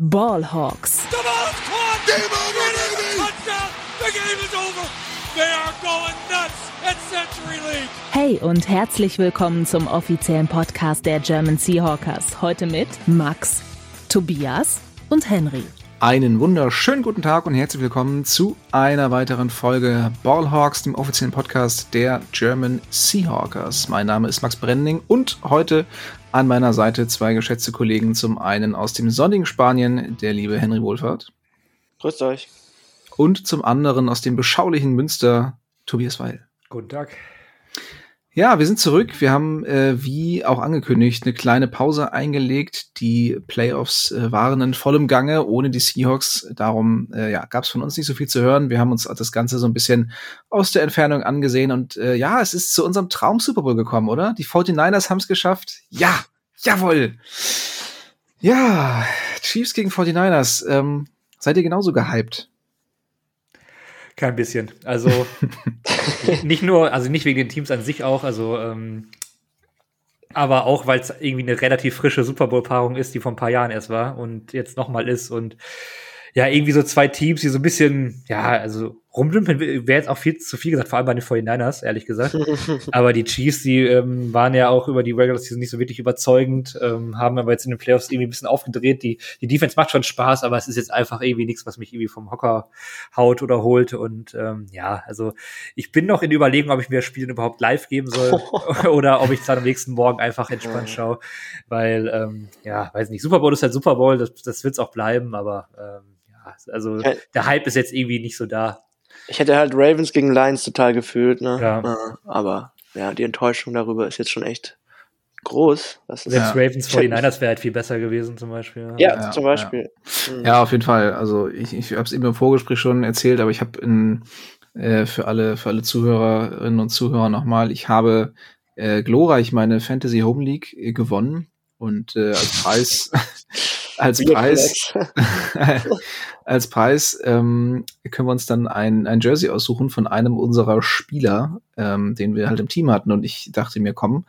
Ballhawks. Hey und herzlich willkommen zum offiziellen Podcast der German Seahawkers. Heute mit Max, Tobias und Henry. Einen wunderschönen guten Tag und herzlich willkommen zu einer weiteren Folge Ballhawks, dem offiziellen Podcast der German Seahawkers. Mein Name ist Max Brenning und heute an meiner Seite zwei geschätzte Kollegen. Zum einen aus dem sonnigen Spanien, der liebe Henry Wohlfahrt. Grüßt euch. Und zum anderen aus dem beschaulichen Münster, Tobias Weil. Guten Tag. Ja, wir sind zurück. Wir haben, äh, wie auch angekündigt, eine kleine Pause eingelegt. Die Playoffs äh, waren in vollem Gange, ohne die Seahawks. Darum äh, ja, gab es von uns nicht so viel zu hören. Wir haben uns das Ganze so ein bisschen aus der Entfernung angesehen. Und äh, ja, es ist zu unserem Traum Super Bowl gekommen, oder? Die 49ers haben es geschafft. Ja, jawohl. Ja, Chiefs gegen 49ers. Ähm, seid ihr genauso gehypt? Kein bisschen. Also nicht nur, also nicht wegen den Teams an sich auch, also ähm, aber auch, weil es irgendwie eine relativ frische Super Bowl-Paarung ist, die vor ein paar Jahren erst war und jetzt nochmal ist und ja, irgendwie so zwei Teams, die so ein bisschen, ja, also rumdümpeln wäre jetzt auch viel zu viel gesagt, vor allem bei den 49ers, ehrlich gesagt. aber die Chiefs, die ähm, waren ja auch über die Regular Season nicht so wirklich überzeugend, ähm, haben aber jetzt in den Playoffs irgendwie ein bisschen aufgedreht. Die, die Defense macht schon Spaß, aber es ist jetzt einfach irgendwie nichts, was mich irgendwie vom Hocker haut oder holt. Und ähm, ja, also ich bin noch in Überlegung, ob ich mir das Spiel überhaupt live geben soll oder ob ich es dann am nächsten Morgen einfach entspannt schaue. Weil, ähm, ja, weiß nicht, Super Bowl ist halt Super Bowl, das, das wird es auch bleiben, aber ähm, ja, also der Hype ist jetzt irgendwie nicht so da. Ich hätte halt Ravens gegen Lions total gefühlt, ne? Ja. Aber ja, die Enttäuschung darüber ist jetzt schon echt groß. Das ist Selbst ja. Ravens 49ers wäre halt viel besser gewesen, zum Beispiel. Ja, ja zum Beispiel. Ja. Mhm. ja. auf jeden Fall. Also ich, ich habe es eben im Vorgespräch schon erzählt, aber ich habe in äh, für alle für alle Zuhörerinnen und Zuhörer nochmal, ich habe äh, glorreich meine Fantasy Home League äh, gewonnen und äh, als Preis als Preis als Preis ähm, können wir uns dann ein, ein Jersey aussuchen von einem unserer Spieler, ähm, den wir halt im Team hatten und ich dachte mir, komm,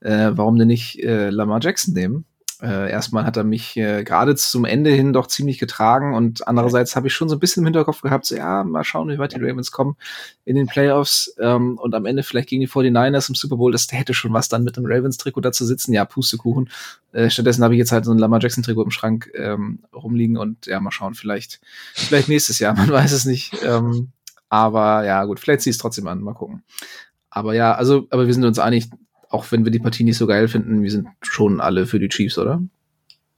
äh, warum denn nicht äh, Lamar Jackson nehmen? Äh, erstmal hat er mich äh, gerade zum Ende hin doch ziemlich getragen und andererseits habe ich schon so ein bisschen im Hinterkopf gehabt, so ja, mal schauen, wie weit die Ravens kommen in den Playoffs ähm, und am Ende vielleicht gegen die 49ers im Super Bowl, das hätte schon was dann mit dem Ravens-Trikot da zu sitzen, ja, Pustekuchen. Äh, stattdessen habe ich jetzt halt so ein Lamar Jackson-Trikot im Schrank ähm, rumliegen und ja, mal schauen, vielleicht, vielleicht nächstes Jahr, man weiß es nicht. Ähm, aber ja, gut, vielleicht zieh es trotzdem an, mal gucken. Aber ja, also, aber wir sind uns einig, auch wenn wir die Partie nicht so geil finden, wir sind schon alle für die Chiefs, oder?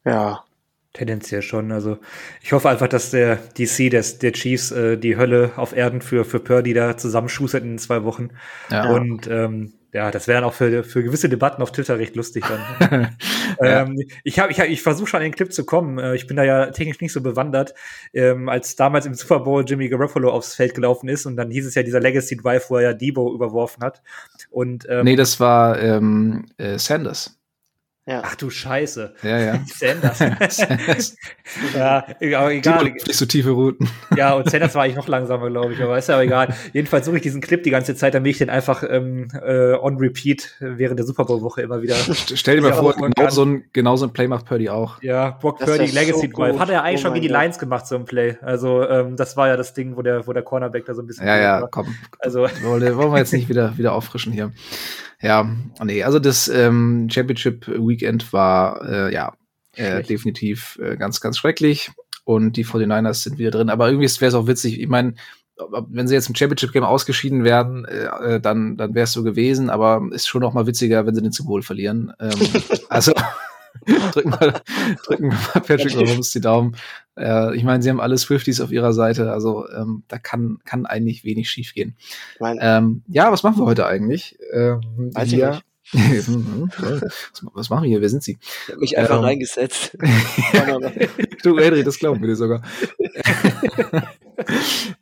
Ja. Tendenziell schon. Also ich hoffe einfach, dass der DC des, der Chiefs äh, die Hölle auf Erden für, für Purdy da zusammenschustert in zwei Wochen. Ja. Und ähm, ja, das wäre dann auch für, für gewisse Debatten auf Twitter recht lustig dann. ja. ähm, ich habe, ich, hab, ich versuche schon an den Clip zu kommen. Äh, ich bin da ja technisch nicht so bewandert. Ähm, als damals im Super Bowl Jimmy Garoppolo aufs Feld gelaufen ist und dann hieß es ja dieser Legacy Drive, wo er ja Debo überworfen hat. Und ähm, nee, das war ähm, äh, Sanders. Ja. Ach du Scheiße. Ja, ja. Sanders. ja, aber egal. Nicht so tiefe Routen. Ja, und Sanders war eigentlich noch langsamer, glaube ich, aber ist ja egal. Jedenfalls suche ich diesen Clip die ganze Zeit, damit ich den einfach ähm, äh, on repeat während der Super Bowl-Woche immer wieder. Stell dir mal vor, genau so, ein, genau so ein Play macht Purdy auch. Ja, Brock das Purdy, Legacy so Drive. Hat er eigentlich oh schon gegen die Lions gemacht, so ein Play. Also, ähm, das war ja das Ding, wo der, wo der Cornerback da so ein bisschen. Ja, ja, war. komm. Also. Wollen wir jetzt nicht wieder, wieder auffrischen hier. Ja, nee, also das ähm, Championship Weekend war äh, ja äh, definitiv äh, ganz, ganz schrecklich und die 49ers sind wieder drin. Aber irgendwie wäre es auch witzig. Ich meine, wenn sie jetzt im Championship Game ausgeschieden werden, äh, äh dann, dann wäre es so gewesen, aber ist schon noch mal witziger, wenn sie den Bowl verlieren. Ähm, also drücken wir, drücken wir mal Patrick Mahomes die Daumen. Äh, ich meine, sie haben alle Swifties auf ihrer Seite, also ähm, da kann, kann eigentlich wenig schief gehen. Ähm, ja, was machen wir heute eigentlich? Ähm, Weiß wir, was, machen wir hier? Wer sind Sie? Ich habe mich einfach ähm, reingesetzt. du, Henry, das glauben wir dir sogar.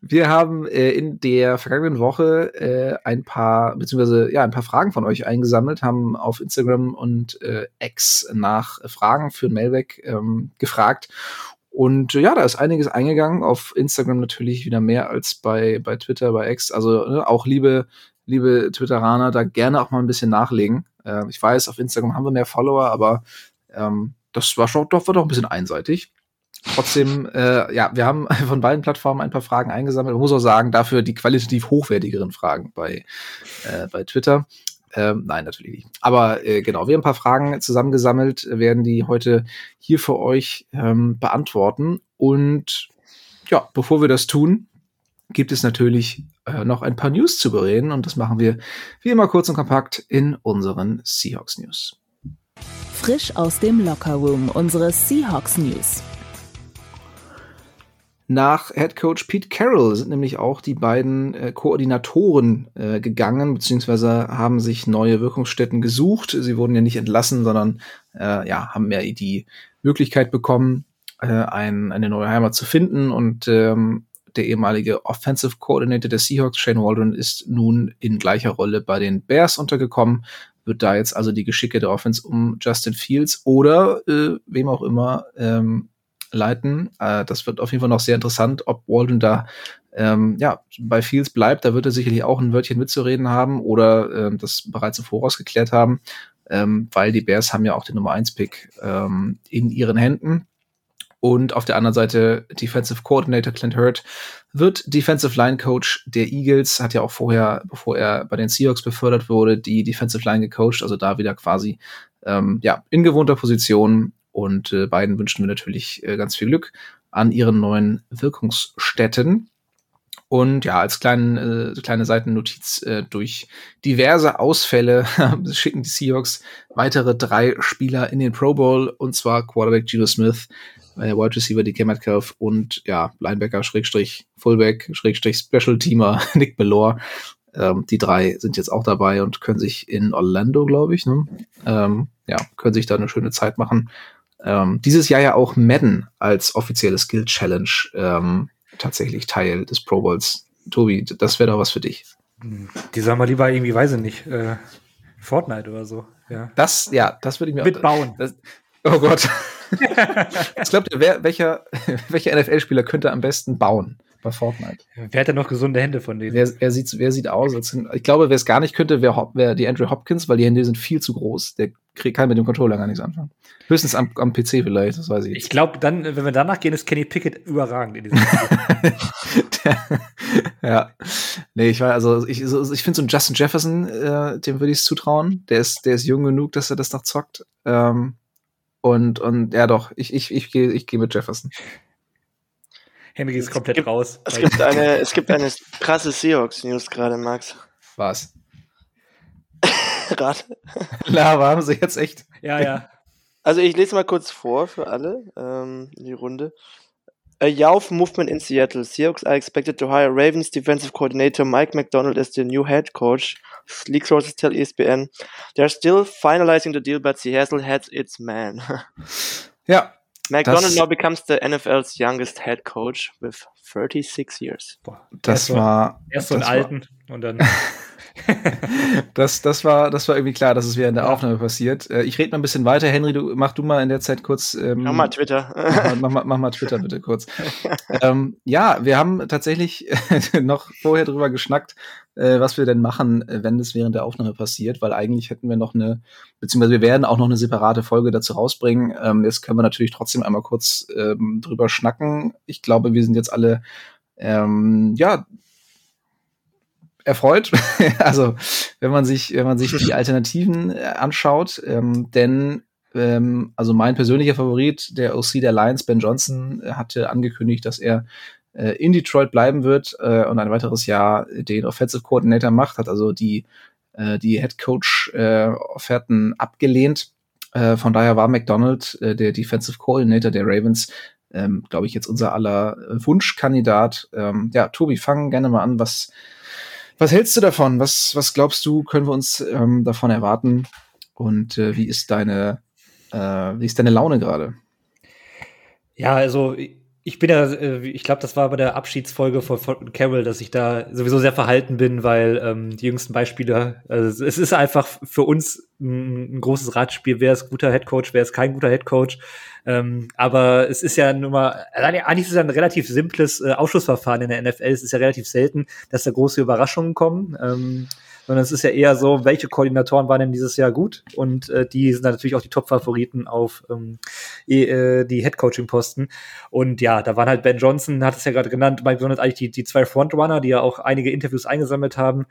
Wir haben äh, in der vergangenen Woche äh, ein paar, beziehungsweise ja, ein paar Fragen von euch eingesammelt, haben auf Instagram und äh, X nach Fragen für Mailback ähm, gefragt. Und ja, da ist einiges eingegangen. Auf Instagram natürlich wieder mehr als bei, bei Twitter, bei X. Also ne, auch liebe, liebe Twitteraner, da gerne auch mal ein bisschen nachlegen. Äh, ich weiß, auf Instagram haben wir mehr Follower, aber ähm, das war schon doch, war doch ein bisschen einseitig. Trotzdem, äh, ja, wir haben von beiden Plattformen ein paar Fragen eingesammelt. Man muss auch sagen, dafür die qualitativ hochwertigeren Fragen bei, äh, bei Twitter. Ähm, nein, natürlich nicht. Aber äh, genau, wir haben ein paar Fragen zusammengesammelt, werden die heute hier für euch ähm, beantworten. Und ja, bevor wir das tun, gibt es natürlich äh, noch ein paar News zu bereden. Und das machen wir wie immer kurz und kompakt in unseren Seahawks News. Frisch aus dem Locker Room, unsere Seahawks News. Nach Head Coach Pete Carroll sind nämlich auch die beiden äh, Koordinatoren äh, gegangen, beziehungsweise haben sich neue Wirkungsstätten gesucht. Sie wurden ja nicht entlassen, sondern äh, ja, haben ja die Möglichkeit bekommen, äh, ein, eine neue Heimat zu finden. Und ähm, der ehemalige Offensive Coordinator der Seahawks, Shane Waldron, ist nun in gleicher Rolle bei den Bears untergekommen. Wird da jetzt also die Geschicke der Offense um Justin Fields oder äh, wem auch immer ähm, leiten. Äh, das wird auf jeden Fall noch sehr interessant, ob Walden da ähm, ja, bei Fields bleibt. Da wird er sicherlich auch ein Wörtchen mitzureden haben oder ähm, das bereits im Voraus geklärt haben, ähm, weil die Bears haben ja auch den Nummer 1-Pick ähm, in ihren Händen. Und auf der anderen Seite Defensive Coordinator Clint Hurt wird Defensive Line Coach der Eagles, hat ja auch vorher, bevor er bei den Seahawks befördert wurde, die Defensive Line gecoacht, also da wieder quasi ähm, ja, in gewohnter Position und äh, beiden wünschen wir natürlich äh, ganz viel Glück an ihren neuen Wirkungsstätten. Und ja, als kleinen, äh, kleine Seitennotiz äh, durch diverse Ausfälle schicken die Seahawks weitere drei Spieler in den Pro Bowl, und zwar Quarterback Gino Smith, äh, Wide Receiver DK Metcalf und ja, Linebacker, Schrägstrich, Fullback, Schrägstrich, Special Teamer Nick Bellore. Ähm, die drei sind jetzt auch dabei und können sich in Orlando, glaube ich, ne? ähm, ja, können sich da eine schöne Zeit machen ähm, dieses Jahr ja auch Madden als offizielle Skill Challenge ähm, tatsächlich Teil des Pro Bowls. Tobi, das wäre doch was für dich. Die sagen mal lieber irgendwie, weiß ich nicht, äh, Fortnite oder so. Ja. Das, ja, das würde ich mir Mitbauen. auch. Das, oh Gott. Was glaubt ihr, wer, welcher, welcher NFL-Spieler könnte am besten bauen? bei Fortnite. Wer hat denn noch gesunde Hände von denen? Wer, wer, sieht, wer sieht aus? Als, ich glaube, wer es gar nicht könnte, wäre wär die Andrew Hopkins, weil die Hände sind viel zu groß. Der kann mit dem Controller gar nichts anfangen. Höchstens am, am PC vielleicht, das weiß ich. Ich glaube, dann, wenn wir danach gehen, ist Kenny Pickett überragend in diesem Spiel. ja. Nee, ich war, also ich, so, ich finde so einen Justin Jefferson, äh, dem würde ich es zutrauen. Der ist, der ist jung genug, dass er das noch zockt. Ähm, und, und ja doch, ich, ich, ich gehe ich geh mit Jefferson. Henry ist komplett gibt, raus. Es gibt, eine, es gibt eine krasse Seahawks-News gerade, Max. Was? Rat. Lava haben sie jetzt echt. Ja, ja. Also ich lese mal kurz vor für alle ähm, in die Runde. A Youth movement in Seattle. Seahawks are expected to hire Ravens defensive coordinator Mike McDonald as the new head coach. League sources tell ESPN. They're still finalizing the deal, but Seattle has its man. ja, McDonald now becomes the NFL's youngest head coach with 36 years. Boah, das erst war erst so einen alten und dann das, das war, das war irgendwie klar, dass es während der Aufnahme passiert. Äh, ich rede mal ein bisschen weiter. Henry, du mach du mal in der Zeit kurz. Ähm, mach mal Twitter. mach, mach, mach, mach, mal Twitter bitte kurz. ähm, ja, wir haben tatsächlich noch vorher drüber geschnackt, äh, was wir denn machen, äh, wenn das während der Aufnahme passiert, weil eigentlich hätten wir noch eine, beziehungsweise wir werden auch noch eine separate Folge dazu rausbringen. Ähm, jetzt können wir natürlich trotzdem einmal kurz ähm, drüber schnacken. Ich glaube, wir sind jetzt alle ähm, ja erfreut. also wenn man sich, wenn man sich die Alternativen äh, anschaut, ähm, denn ähm, also mein persönlicher Favorit, der OC der Lions, Ben Johnson, hatte angekündigt, dass er äh, in Detroit bleiben wird äh, und ein weiteres Jahr den Offensive Coordinator macht, hat also die, äh, die Head Coach äh, Offerten abgelehnt. Äh, von daher war McDonald, äh, der Defensive Coordinator der Ravens, ähm, glaube ich, jetzt unser aller Wunschkandidat. Ähm, ja, Tobi, fang gerne mal an. Was, was hältst du davon? Was, was glaubst du, können wir uns ähm, davon erwarten? Und äh, wie ist deine, äh, wie ist deine Laune gerade? Ja, also ich bin ja, äh, ich glaube, das war bei der Abschiedsfolge von, Carol, dass ich da sowieso sehr verhalten bin, weil ähm, die jüngsten Beispiele, also es ist einfach für uns ein, ein großes Ratspiel, wer ist guter Headcoach, wer ist kein guter Headcoach. Ähm, aber es ist ja nun mal, eigentlich ist es ja ein relativ simples äh, Ausschlussverfahren in der NFL. Es ist ja relativ selten, dass da große Überraschungen kommen. Ähm, sondern es ist ja eher so, welche Koordinatoren waren denn dieses Jahr gut? Und äh, die sind dann natürlich auch die Top-Favoriten auf ähm, äh, die Head-Coaching-Posten. Und ja, da waren halt Ben Johnson, hat es ja gerade genannt, Mike Donald eigentlich die, die zwei Frontrunner, die ja auch einige Interviews eingesammelt haben.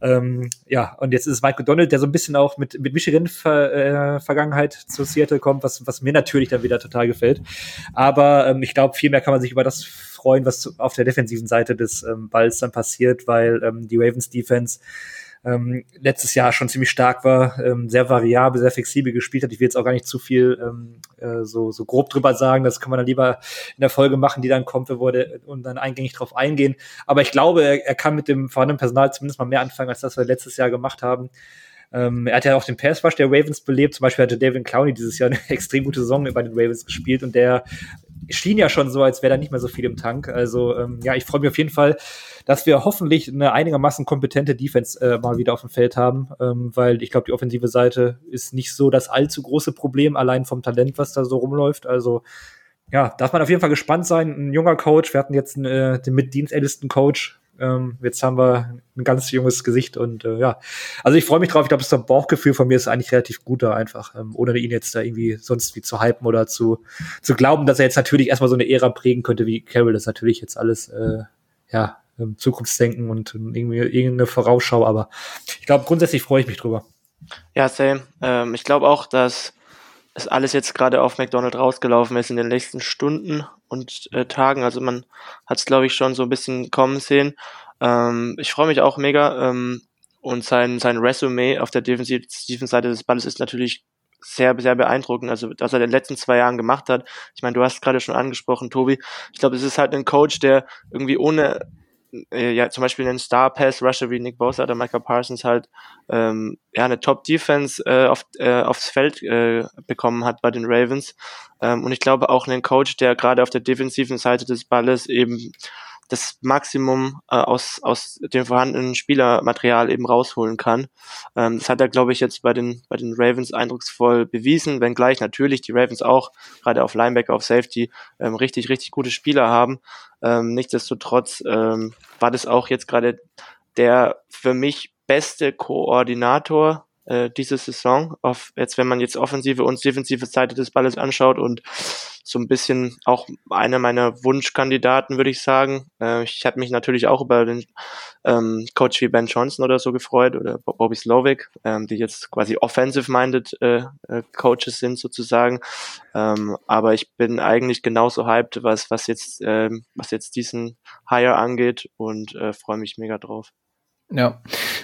Ähm, ja, und jetzt ist es Mike Donald, der so ein bisschen auch mit, mit Michigan-Vergangenheit äh, zu Seattle kommt, was, was mir natürlich dann wieder total gefällt. Aber ähm, ich glaube, viel mehr kann man sich über das freuen, was auf der defensiven Seite des ähm, Balls dann passiert, weil ähm, die Ravens Defense ähm, letztes Jahr schon ziemlich stark war, ähm, sehr variabel, sehr flexibel gespielt hat. Ich will jetzt auch gar nicht zu viel ähm, äh, so, so grob drüber sagen. Das kann man dann lieber in der Folge machen, die dann kommt, wo wir und dann eingängig drauf eingehen. Aber ich glaube, er, er kann mit dem vorhandenen Personal zumindest mal mehr anfangen, als das wir letztes Jahr gemacht haben. Ähm, er hat ja auch den Pass Rush der Ravens belebt. Zum Beispiel hatte David Clowney dieses Jahr eine extrem gute Saison bei den Ravens gespielt und der schien ja schon so, als wäre da nicht mehr so viel im Tank. Also ähm, ja, ich freue mich auf jeden Fall, dass wir hoffentlich eine einigermaßen kompetente Defense äh, mal wieder auf dem Feld haben, ähm, weil ich glaube, die offensive Seite ist nicht so das allzu große Problem, allein vom Talent, was da so rumläuft. Also ja, darf man auf jeden Fall gespannt sein. Ein junger Coach, wir hatten jetzt äh, den mit dienstältesten Coach ähm, jetzt haben wir ein ganz junges Gesicht und äh, ja, also ich freue mich drauf. Ich glaube, das Bauchgefühl von mir ist eigentlich relativ gut da einfach, ähm, ohne ihn jetzt da irgendwie sonst wie zu hypen oder zu, zu glauben, dass er jetzt natürlich erstmal so eine Ära prägen könnte wie Carol. Das ist natürlich jetzt alles, äh, ja, Zukunftsdenken und irgendwie irgendeine Vorausschau, aber ich glaube, grundsätzlich freue ich mich drüber. Ja, same. Ähm, ich glaube auch, dass es alles jetzt gerade auf McDonald rausgelaufen ist in den nächsten Stunden und äh, Tagen. Also man hat es, glaube ich, schon so ein bisschen kommen sehen. Ähm, ich freue mich auch mega. Ähm, und sein, sein Resümee auf der defensiven Seite des Balles ist natürlich sehr, sehr beeindruckend. Also, was er in den letzten zwei Jahren gemacht hat. Ich meine, du hast gerade schon angesprochen, Tobi. Ich glaube, es ist halt ein Coach, der irgendwie ohne äh, ja, zum Beispiel einen Star Pass Rusher wie Nick Bosa oder Michael Parsons halt ähm, ja eine Top Defense äh, auf, äh, aufs Feld äh, bekommen hat bei den Ravens. Ähm, und ich glaube auch einen Coach, der gerade auf der defensiven Seite des Balles eben das Maximum äh, aus, aus dem vorhandenen Spielermaterial eben rausholen kann. Ähm, das hat er, glaube ich, jetzt bei den, bei den Ravens eindrucksvoll bewiesen, wenngleich natürlich die Ravens auch gerade auf Linebacker, auf Safety ähm, richtig, richtig gute Spieler haben. Ähm, nichtsdestotrotz ähm, war das auch jetzt gerade der für mich beste Koordinator äh, diese Saison. Auf, jetzt, wenn man jetzt offensive und defensive Seite des Balles anschaut und so ein bisschen auch einer meiner Wunschkandidaten, würde ich sagen. Äh, ich hatte mich natürlich auch über den ähm, Coach wie Ben Johnson oder so gefreut oder Bobby Slovic, ähm, die jetzt quasi offensive-minded äh, äh, Coaches sind sozusagen. Ähm, aber ich bin eigentlich genauso hyped, was, was jetzt, äh, was jetzt diesen Hire angeht und äh, freue mich mega drauf. Ja,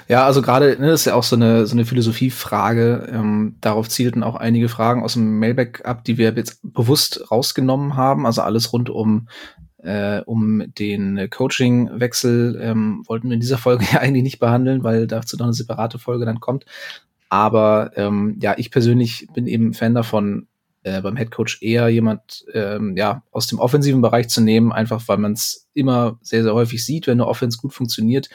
ja, also gerade ne, ist ja auch so eine so eine Philosophiefrage. Ähm, darauf zielten auch einige Fragen aus dem Mailback ab, die wir jetzt bewusst rausgenommen haben. Also alles rund um äh, um den Coaching-Wechsel ähm, wollten wir in dieser Folge ja eigentlich nicht behandeln, weil dazu noch eine separate Folge dann kommt. Aber ähm, ja, ich persönlich bin eben Fan davon, äh, beim Headcoach eher jemand ähm, ja aus dem offensiven Bereich zu nehmen, einfach weil man es immer sehr sehr häufig sieht, wenn eine Offense gut funktioniert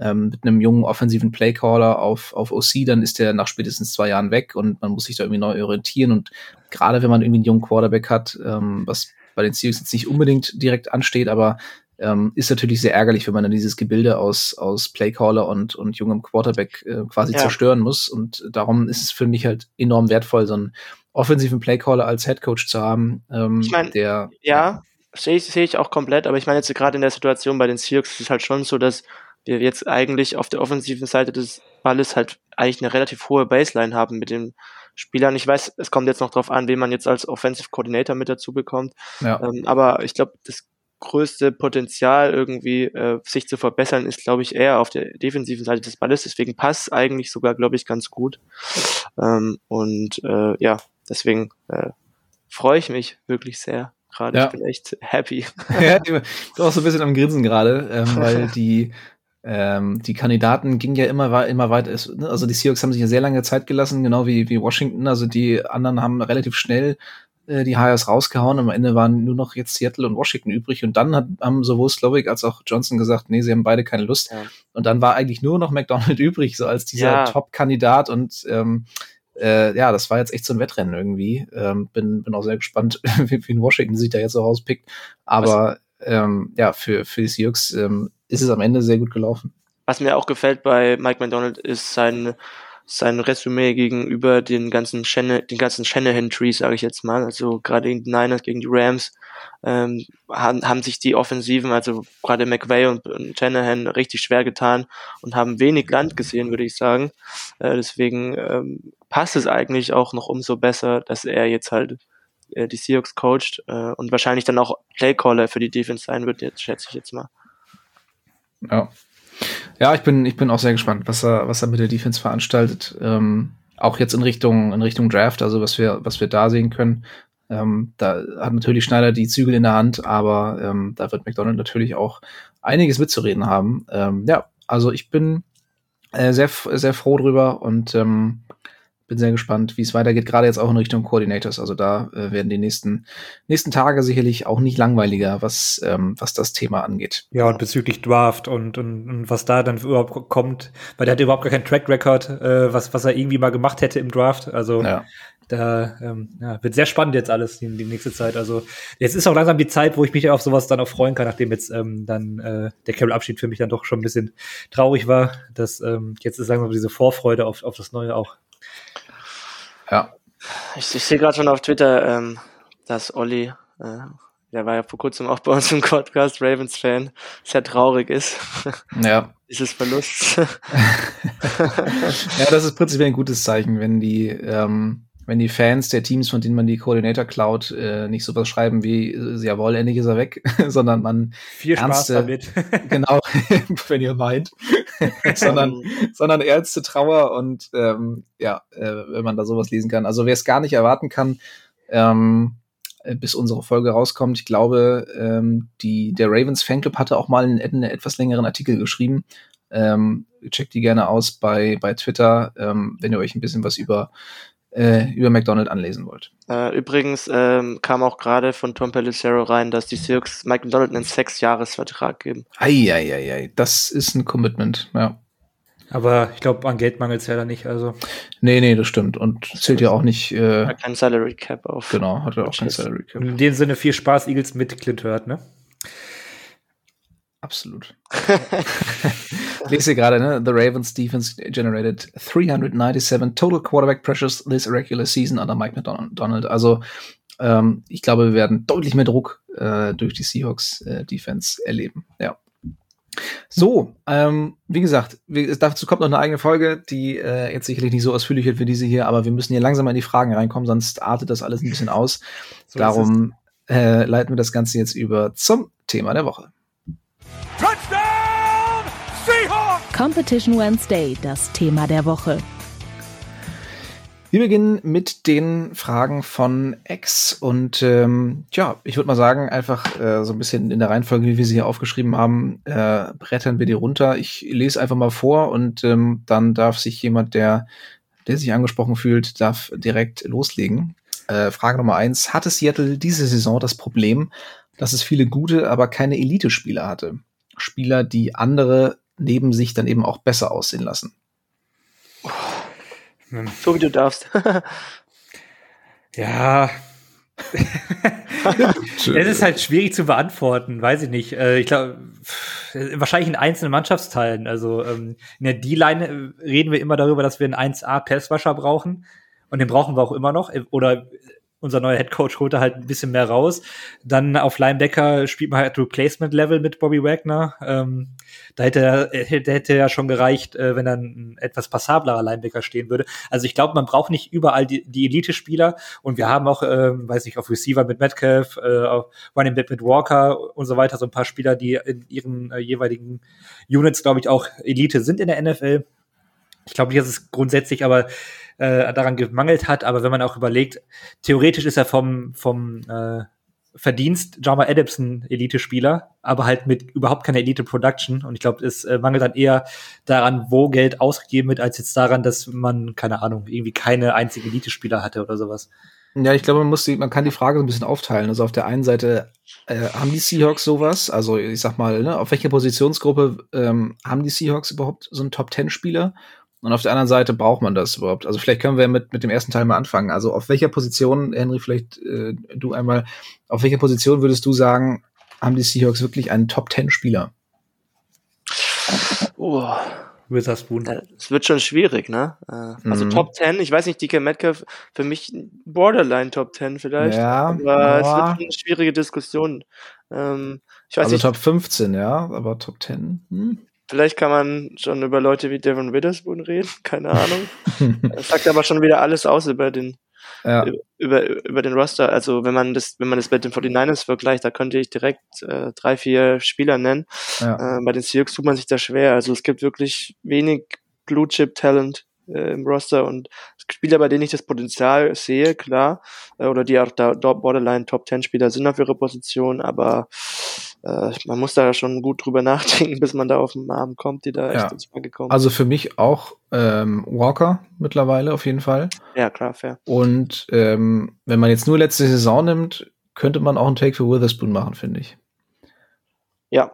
ähm, mit einem jungen offensiven Playcaller auf, auf OC, dann ist der nach spätestens zwei Jahren weg und man muss sich da irgendwie neu orientieren. Und gerade wenn man irgendwie einen jungen Quarterback hat, ähm, was bei den Seahawks jetzt nicht unbedingt direkt ansteht, aber ähm, ist natürlich sehr ärgerlich, wenn man dann dieses Gebilde aus, aus Playcaller und, und jungem Quarterback äh, quasi ja. zerstören muss. Und darum ist es für mich halt enorm wertvoll, so einen offensiven Playcaller als Headcoach zu haben. Ähm, ich mein, der ja, sehe ich, seh ich auch komplett, aber ich meine jetzt gerade in der Situation bei den Seahawks ist es halt schon so, dass wir jetzt eigentlich auf der offensiven Seite des Balles halt eigentlich eine relativ hohe Baseline haben mit den Spielern. Ich weiß, es kommt jetzt noch darauf an, wen man jetzt als Offensive Coordinator mit dazu bekommt. Ja. Ähm, aber ich glaube, das größte Potenzial irgendwie äh, sich zu verbessern ist, glaube ich, eher auf der defensiven Seite des Balles. Deswegen passt eigentlich sogar, glaube ich, ganz gut. Ähm, und äh, ja, deswegen äh, freue ich mich wirklich sehr gerade. Ja. Ich bin echt happy. ja, du auch so ein bisschen am Grinsen gerade, ähm, weil die ähm, die Kandidaten gingen ja immer, immer weiter. Ne, also die Seahawks haben sich ja sehr lange Zeit gelassen, genau wie, wie Washington. Also die anderen haben relativ schnell äh, die Hires rausgehauen. Am Ende waren nur noch jetzt Seattle und Washington übrig. Und dann hat, haben sowohl Slovic als auch Johnson gesagt, nee, sie haben beide keine Lust. Ja. Und dann war eigentlich nur noch McDonald übrig, so als dieser ja. Top-Kandidat. Und ähm, äh, ja, das war jetzt echt so ein Wettrennen irgendwie. Ähm, bin, bin auch sehr gespannt, wie, wie Washington sich da jetzt so rauspickt. Aber ähm, ja, für, für die Seahawks ähm, ist es am Ende sehr gut gelaufen. was mir auch gefällt bei Mike McDonald ist sein sein Resümee gegenüber den ganzen Shanahan, den ganzen Shanahan-Tree, sage ich jetzt mal. Also gerade gegen die Niners, gegen die Rams, ähm, haben, haben sich die Offensiven, also gerade McVay und, und Shanahan, richtig schwer getan und haben wenig Land gesehen, würde ich sagen. Äh, deswegen ähm, passt es eigentlich auch noch umso besser, dass er jetzt halt äh, die Seahawks coacht äh, und wahrscheinlich dann auch Playcaller für die Defense sein wird, jetzt schätze ich jetzt mal. Ja. Ja, ich bin, ich bin auch sehr gespannt, was er, was er mit der Defense veranstaltet. Ähm, auch jetzt in Richtung, in Richtung Draft, also was wir, was wir da sehen können. Ähm, da hat natürlich Schneider die Zügel in der Hand, aber ähm, da wird McDonald natürlich auch einiges mitzureden haben. Ähm, ja, also ich bin äh, sehr, sehr froh drüber und ähm, bin sehr gespannt, wie es weitergeht, gerade jetzt auch in Richtung Coordinators. Also da äh, werden die nächsten, nächsten Tage sicherlich auch nicht langweiliger, was, ähm, was das Thema angeht. Ja, und bezüglich Draft und, und, und was da dann überhaupt kommt, weil der hat überhaupt gar keinen Track Record, äh, was, was er irgendwie mal gemacht hätte im Draft. Also ja. da ähm, ja, wird sehr spannend jetzt alles die, die nächste Zeit. Also jetzt ist auch langsam die Zeit, wo ich mich auf sowas dann auch freuen kann, nachdem jetzt ähm, dann äh, der Carol-Abschied für mich dann doch schon ein bisschen traurig war. Dass ähm, jetzt ist langsam diese Vorfreude auf, auf das Neue auch. Ja. Ich, ich sehe gerade schon auf Twitter, ähm, dass Olli, äh, der war ja vor kurzem auch bei uns im Podcast, Ravens-Fan, sehr traurig ist. Ja. Dieses Verlust. ja, das ist prinzipiell ein gutes Zeichen, wenn die, ähm, wenn die Fans der Teams, von denen man die Koordinator klaut, äh, nicht sowas schreiben wie, äh, jawohl, endlich ist er weg, sondern man viel ernste, Spaß damit. genau, wenn ihr meint, sondern, sondern ernste Trauer und ähm, ja, äh, wenn man da sowas lesen kann. Also wer es gar nicht erwarten kann, ähm, bis unsere Folge rauskommt. Ich glaube, ähm, die, der Ravens Fanclub hatte auch mal einen, einen etwas längeren Artikel geschrieben. Ähm, checkt die gerne aus bei, bei Twitter, ähm, wenn ihr euch ein bisschen was über äh, über McDonald anlesen wollt. Äh, übrigens ähm, kam auch gerade von Tom Pellicero rein, dass die Seahawks Mike McDonald einen Sechs-Jahres-Vertrag geben. Eieiei, das ist ein Commitment, ja. Aber ich glaube, an Geld mangelt es ja da nicht. Also. Nee, nee, das stimmt. Und zählt ja auch nicht. Äh, hat kein Salary Cap auf. Genau, hat er auch kein Salary Cap. In dem Sinne viel Spaß, Eagles mit Clint Hurt, ne? Absolut. ich lese gerade, ne? The Ravens defense generated 397 total quarterback pressures this regular season under Mike McDonald. Also ähm, ich glaube, wir werden deutlich mehr Druck äh, durch die Seahawks äh, Defense erleben. Ja. So, ähm, wie gesagt, wie, dazu kommt noch eine eigene Folge, die äh, jetzt sicherlich nicht so ausführlich wird wie diese hier, aber wir müssen hier langsam in die Fragen reinkommen, sonst artet das alles ein bisschen aus. So Darum äh, leiten wir das Ganze jetzt über zum Thema der Woche. Competition Wednesday, das Thema der Woche. Wir beginnen mit den Fragen von X und ähm, ja, ich würde mal sagen, einfach äh, so ein bisschen in der Reihenfolge, wie wir sie hier aufgeschrieben haben, äh, brettern wir die runter. Ich lese einfach mal vor und ähm, dann darf sich jemand, der, der sich angesprochen fühlt, darf direkt loslegen. Äh, Frage Nummer eins: Hatte Seattle diese Saison das Problem, dass es viele gute, aber keine Elite-Spieler hatte? Spieler, die andere neben sich dann eben auch besser aussehen lassen. So wie du darfst. ja. es ist halt schwierig zu beantworten, weiß ich nicht. Äh, ich glaube, wahrscheinlich in einzelnen Mannschaftsteilen. Also ähm, in der D-Line reden wir immer darüber, dass wir einen 1A-Passwasher brauchen. Und den brauchen wir auch immer noch. Oder unser neuer Head Coach holt da halt ein bisschen mehr raus. Dann auf Linebacker spielt man halt Replacement Level mit Bobby Wagner. Ähm, da hätte er, hätte, hätte ja schon gereicht, äh, wenn dann ein etwas passablerer Linebacker stehen würde. Also ich glaube, man braucht nicht überall die, die Elite-Spieler und wir haben auch, äh, weiß ich, auf Receiver mit Metcalf, äh, auf Running Back mit Walker und so weiter, so ein paar Spieler, die in ihren äh, jeweiligen Units, glaube ich, auch Elite sind in der NFL. Ich glaube nicht, dass es grundsätzlich aber äh, daran gemangelt hat, aber wenn man auch überlegt, theoretisch ist er vom, vom äh, Verdienst Jama Adamson Elite-Spieler, aber halt mit überhaupt keiner Elite-Production. Und ich glaube, es äh, mangelt dann eher daran, wo Geld ausgegeben wird, als jetzt daran, dass man, keine Ahnung, irgendwie keine einzige Elite-Spieler hatte oder sowas. Ja, ich glaube, man muss die, man kann die Frage so ein bisschen aufteilen. Also auf der einen Seite äh, haben die Seahawks sowas, also ich sag mal, ne, auf welcher Positionsgruppe ähm, haben die Seahawks überhaupt so einen Top Ten Spieler? Und auf der anderen Seite braucht man das überhaupt. Also vielleicht können wir mit, mit dem ersten Teil mal anfangen. Also auf welcher Position, Henry, vielleicht äh, du einmal, auf welcher Position würdest du sagen, haben die Seahawks wirklich einen Top Ten Spieler? Oh, Witherspoon. es wird schon schwierig, ne? Äh, Also Mhm. Top 10, ich weiß nicht, DK Metcalf, für mich Borderline Top 10 vielleicht. Ja, aber es boah. wird schon eine schwierige Diskussion. Ähm, ich weiß Also nicht, Top 15, ja, aber Top 10. Hm. Vielleicht kann man schon über Leute wie Devon Witherspoon reden, keine Ahnung. Das sagt aber schon wieder alles aus über den, ja. über, über den Roster. Also wenn man das, wenn man das mit den 49ers vergleicht, da könnte ich direkt äh, drei, vier Spieler nennen. ja. Äh, bei den Seahawks tut man sich da schwer. Also es gibt wirklich wenig Blue Chip Talent äh, im Roster und Spieler, bei denen ich das Potenzial sehe, klar, äh, oder die auch da dort Borderline Top 10 Spieler sind auf ihrer Position, aber äh, man muss da schon gut drüber nachdenken, bis man da auf den Namen kommt, die da echt Ja. ins Frage kommen. Also für mich auch ähm, Walker mittlerweile auf jeden Fall. ja, klar, fair. Und ähm, wenn man jetzt nur letzte Saison nimmt, könnte man auch einen Take für Witherspoon machen, finde ich. Ja,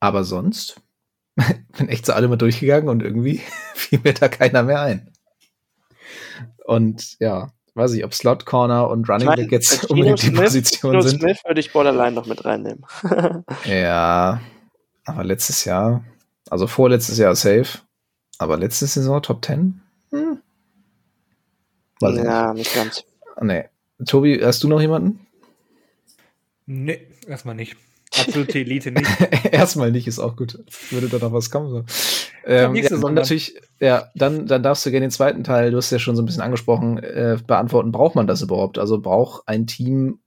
Aber sonst bin echt so alle mal durchgegangen und irgendwie fiel mir da keiner mehr ein. Und ja, weiß ich, ob Slot Corner und Running Back jetzt Geno unbedingt die Position Geno sind. Smith würde ich Borderline noch mit reinnehmen. Ja, aber letztes Jahr, also vorletztes Jahr safe, aber letzte Saison Top 10? Hm. Weiß ja, nicht ganz. nicht. Nee. Tobi, hast du noch jemanden? Nee, erstmal nicht. Absolute Elite nicht. Erstmal nicht, ist auch gut. Würde da noch was kommen. So. Ähm, nächste ja, natürlich, ja, dann, dann darfst du gerne den zweiten Teil, du hast ja schon so ein bisschen angesprochen, äh, beantworten, braucht man das überhaupt? Also braucht ein Team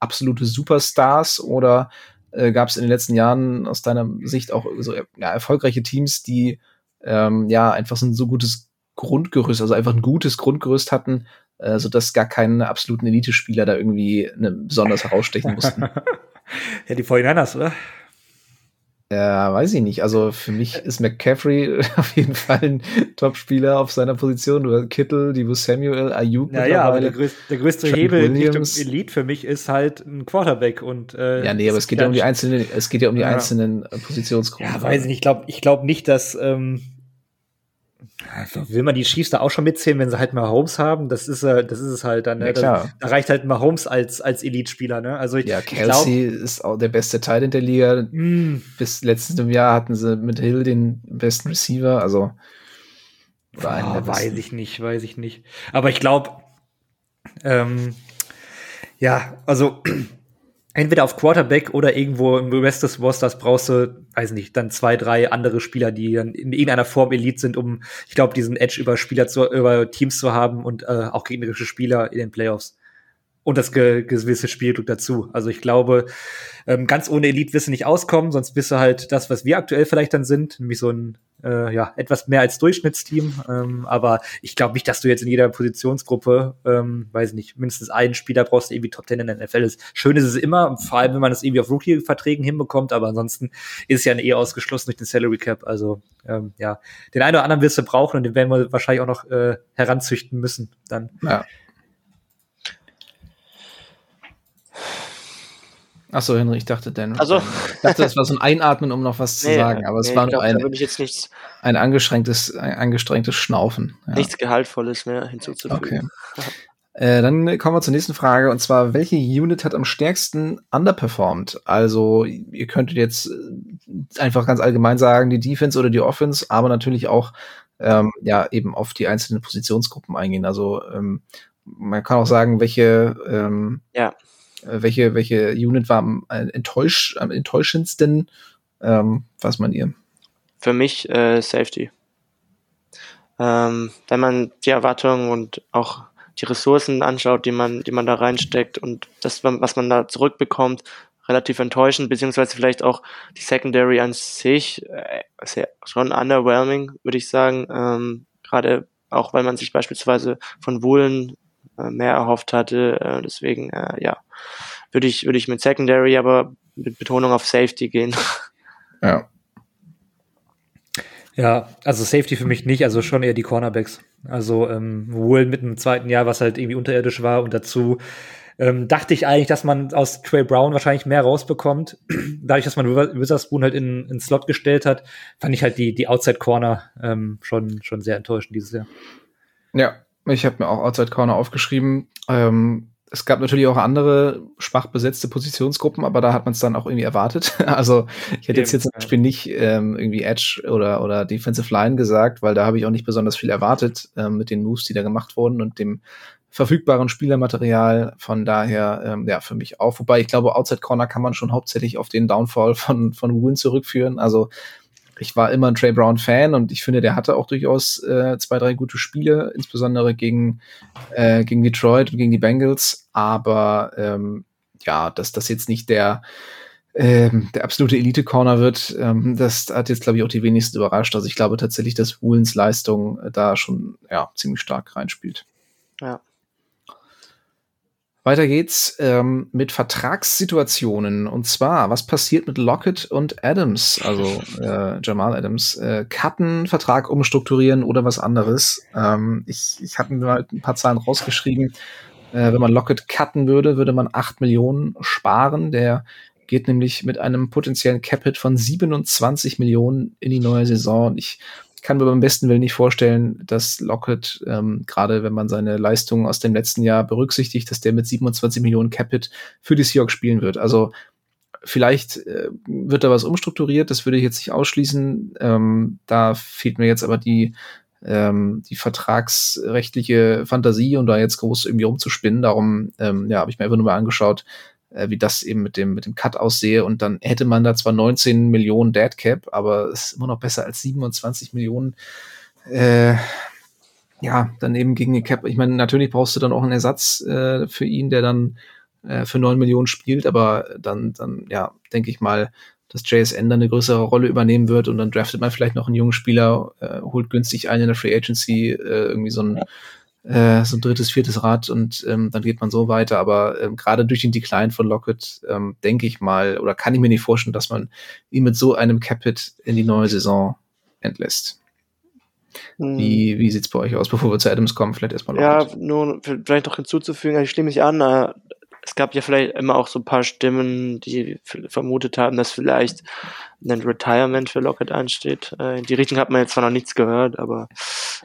absolute Superstars oder äh, gab es in den letzten Jahren aus deiner Sicht auch so ja, erfolgreiche Teams, die ähm, ja einfach so ein so gutes Grundgerüst, also einfach ein gutes Grundgerüst hatten, äh, sodass gar keine absoluten Elite-Spieler da irgendwie ne, besonders herausstechen mussten. ja, die 49ers, oder? Ja, weiß ich nicht. Also für mich ist McCaffrey auf jeden Fall ein Top-Spieler auf seiner Position. Du hast Kittel, Divo Samuel, Ayuk Ja, ja, aber der, größ der größte Trent Hebel in Williams. Richtung Elite für mich ist halt ein Quarterback und äh, Ja, nee, aber es geht ja um die einzelnen, es geht ja um die Ja. einzelnen äh, Positionsgruppen. Ja, weiß ich nicht. Ich glaube ich glaub nicht, dass ähm, will man die Chiefs da auch schon mitzählen, wenn sie halt mal Holmes haben. Das ist äh, das ist es halt dann. Ne? Ja. Da, reicht halt mal Holmes als als Elite-Spieler. Ne? Also ich, Ja, ich glaub, Kelsey ist auch der beste Teil in der Liga. mh, Bis letztes Jahr hatten sie mit Hill den besten Receiver, also oder einen der Ah, weiß ich nicht, weiß ich nicht. Aber ich glaube, ähm, ja, also entweder auf Quarterback oder irgendwo im Rest des Rosters brauchst du, weiß nicht, dann zwei, drei andere Spieler, die dann in irgendeiner Form Elite sind, um, ich glaube, diesen Edge über Spieler zu, über Teams zu haben und äh, auch gegnerische Spieler in den Playoffs. Und das ge gewisse Spielglück dazu. Also ich glaube, ähm, ganz ohne Elite wirst du nicht auskommen, sonst bist du halt das, was wir aktuell vielleicht dann sind, nämlich so ein äh, ja, etwas mehr als Durchschnittsteam. Ähm, aber ich glaube nicht, dass du jetzt in jeder Positionsgruppe, ähm, weiß ich nicht, mindestens einen Spieler brauchst, der irgendwie Top 10 in der NFL ist. Schön ist es immer, vor allem wenn man das irgendwie auf Rookie-Verträgen hinbekommt, aber ansonsten ist es ja eh ausgeschlossen durch den Salary Cap. Also ähm, ja, den einen oder anderen wirst du brauchen und den werden wir wahrscheinlich auch noch äh, heranzüchten müssen dann. Ja. Achso, Henry, ich dachte, Dan. Also- ich dachte, das war so ein Einatmen, um noch was zu sagen, aber es nee, war nur glaub, ein, nichts, ein angestrengtes, ein angestrengtes Schnaufen. Ja. nichts Gehaltvolles mehr hinzuzufügen. Okay. Äh, dann kommen wir zur nächsten Frage und zwar, welche Unit hat am stärksten underperformed? Also, ihr könntet jetzt äh, einfach ganz allgemein sagen, die Defense oder die Offense, aber natürlich auch ähm, ja eben auf die einzelnen Positionsgruppen eingehen. Also ähm, man kann auch sagen, welche ähm, Ja. Äh, welche welche Unit war am äh, enttäusch, am enttäuschendsten? Ähm, was man ihr? Für mich äh, Safety. Ähm, wenn man die Erwartungen und auch die Ressourcen anschaut, die man, die man da reinsteckt und das, was man da zurückbekommt, relativ enttäuschend, beziehungsweise vielleicht auch die Secondary an sich äh, sehr, schon underwhelming, würde ich sagen. Ähm, Gerade auch, weil man sich beispielsweise von Woolen äh, mehr erhofft hatte. Äh, deswegen, äh, ja, würde ich, würde ich mit Secondary, aber mit Betonung auf Safety gehen. Ja. Ja, also Safety für mich nicht, also schon eher die Cornerbacks. Also ähm, Wohl mit dem zweiten Jahr, was halt irgendwie unterirdisch war und dazu ähm, dachte ich eigentlich, dass man aus Trey Brown wahrscheinlich mehr rausbekommt. Dadurch, dass man Witherspoon halt in, in Slot gestellt hat, fand ich halt die, die Outside Corner ähm, schon, schon sehr enttäuschend dieses Jahr. Ja, ich habe mir auch Outside Corner aufgeschrieben. Ähm, es gab natürlich auch andere schwach besetzte Positionsgruppen, aber da hat man es dann auch irgendwie erwartet. Also ich hätte jetzt hier zum Beispiel nicht ähm, irgendwie Edge oder, oder Defensive Line gesagt, weil da habe ich auch nicht besonders viel erwartet ähm, mit den Moves, die da gemacht wurden und dem verfügbaren Spielermaterial. Von daher, ähm, ja, für mich auch. Wobei ich glaube, Outside Corner kann man schon hauptsächlich auf den Downfall von, von Woolen zurückführen. Also ich war immer ein Trey Brown Fan und ich finde, der hatte auch durchaus äh, zwei, drei gute Spiele, insbesondere gegen, äh, gegen Detroit und gegen die Bengals. Aber ähm, ja, dass das jetzt nicht der, ähm, der absolute Elite-Corner wird, ähm, das hat jetzt, glaube ich, auch die wenigsten überrascht. Also ich glaube tatsächlich, dass Woolens Leistung äh, da schon ja, ziemlich stark reinspielt. Ja. Weiter geht's ähm, mit Vertragssituationen. Und zwar, was passiert mit Lockett und Adams, also äh, Jamal Adams? Äh, Cutten, Vertrag umstrukturieren oder was anderes? Ähm, ich ich hatte mal ein paar Zahlen rausgeschrieben. Äh, wenn man Lockett cutten würde, würde man acht Millionen sparen. Der geht nämlich mit einem potenziellen Capit von 27 Millionen in die neue Saison. Ich kann mir beim besten Willen nicht vorstellen, dass Lockett, ähm, gerade wenn man seine Leistungen aus dem letzten Jahr berücksichtigt, dass der mit 27 Millionen Capit für die Seahawks spielen wird. Also vielleicht äh, wird da was umstrukturiert, das würde ich jetzt nicht ausschließen. Ähm, da fehlt mir jetzt aber die, ähm, die vertragsrechtliche Fantasie, um da jetzt groß irgendwie rumzuspinnen. Darum ähm, ja, habe ich mir einfach nur mal angeschaut, wie das eben mit dem, mit dem Cut aussehe. Und dann hätte man da zwar 19 Millionen Dead Cap, aber es ist immer noch besser als 27 Millionen. Äh, ja, dann eben gegen den Cap. Ich meine, natürlich brauchst du dann auch einen Ersatz äh, für ihn, der dann äh, für 9 Millionen spielt, aber dann, dann, ja, denke ich mal, dass JSN dann eine größere Rolle übernehmen wird und dann draftet man vielleicht noch einen jungen Spieler, äh, holt günstig einen in der Free Agency, äh, irgendwie so ein äh, so ein drittes, viertes Rad und ähm, dann geht man so weiter. Aber ähm, gerade durch den Decline von Lockett ähm, denke ich mal, oder kann ich mir nicht vorstellen, dass man ihn mit so einem Capit in die neue Saison entlässt. Hm. Wie, wie sieht's bei euch aus, bevor wir zu Adams kommen? Vielleicht erstmal Lockett. Ja, nur vielleicht noch hinzuzufügen, also ich schließe mich an, äh, es gab ja vielleicht immer auch so ein paar Stimmen, die vermutet haben, dass vielleicht ein Retirement für Lockett ansteht. Äh, in die Richtung hat man jetzt zwar noch nichts gehört, aber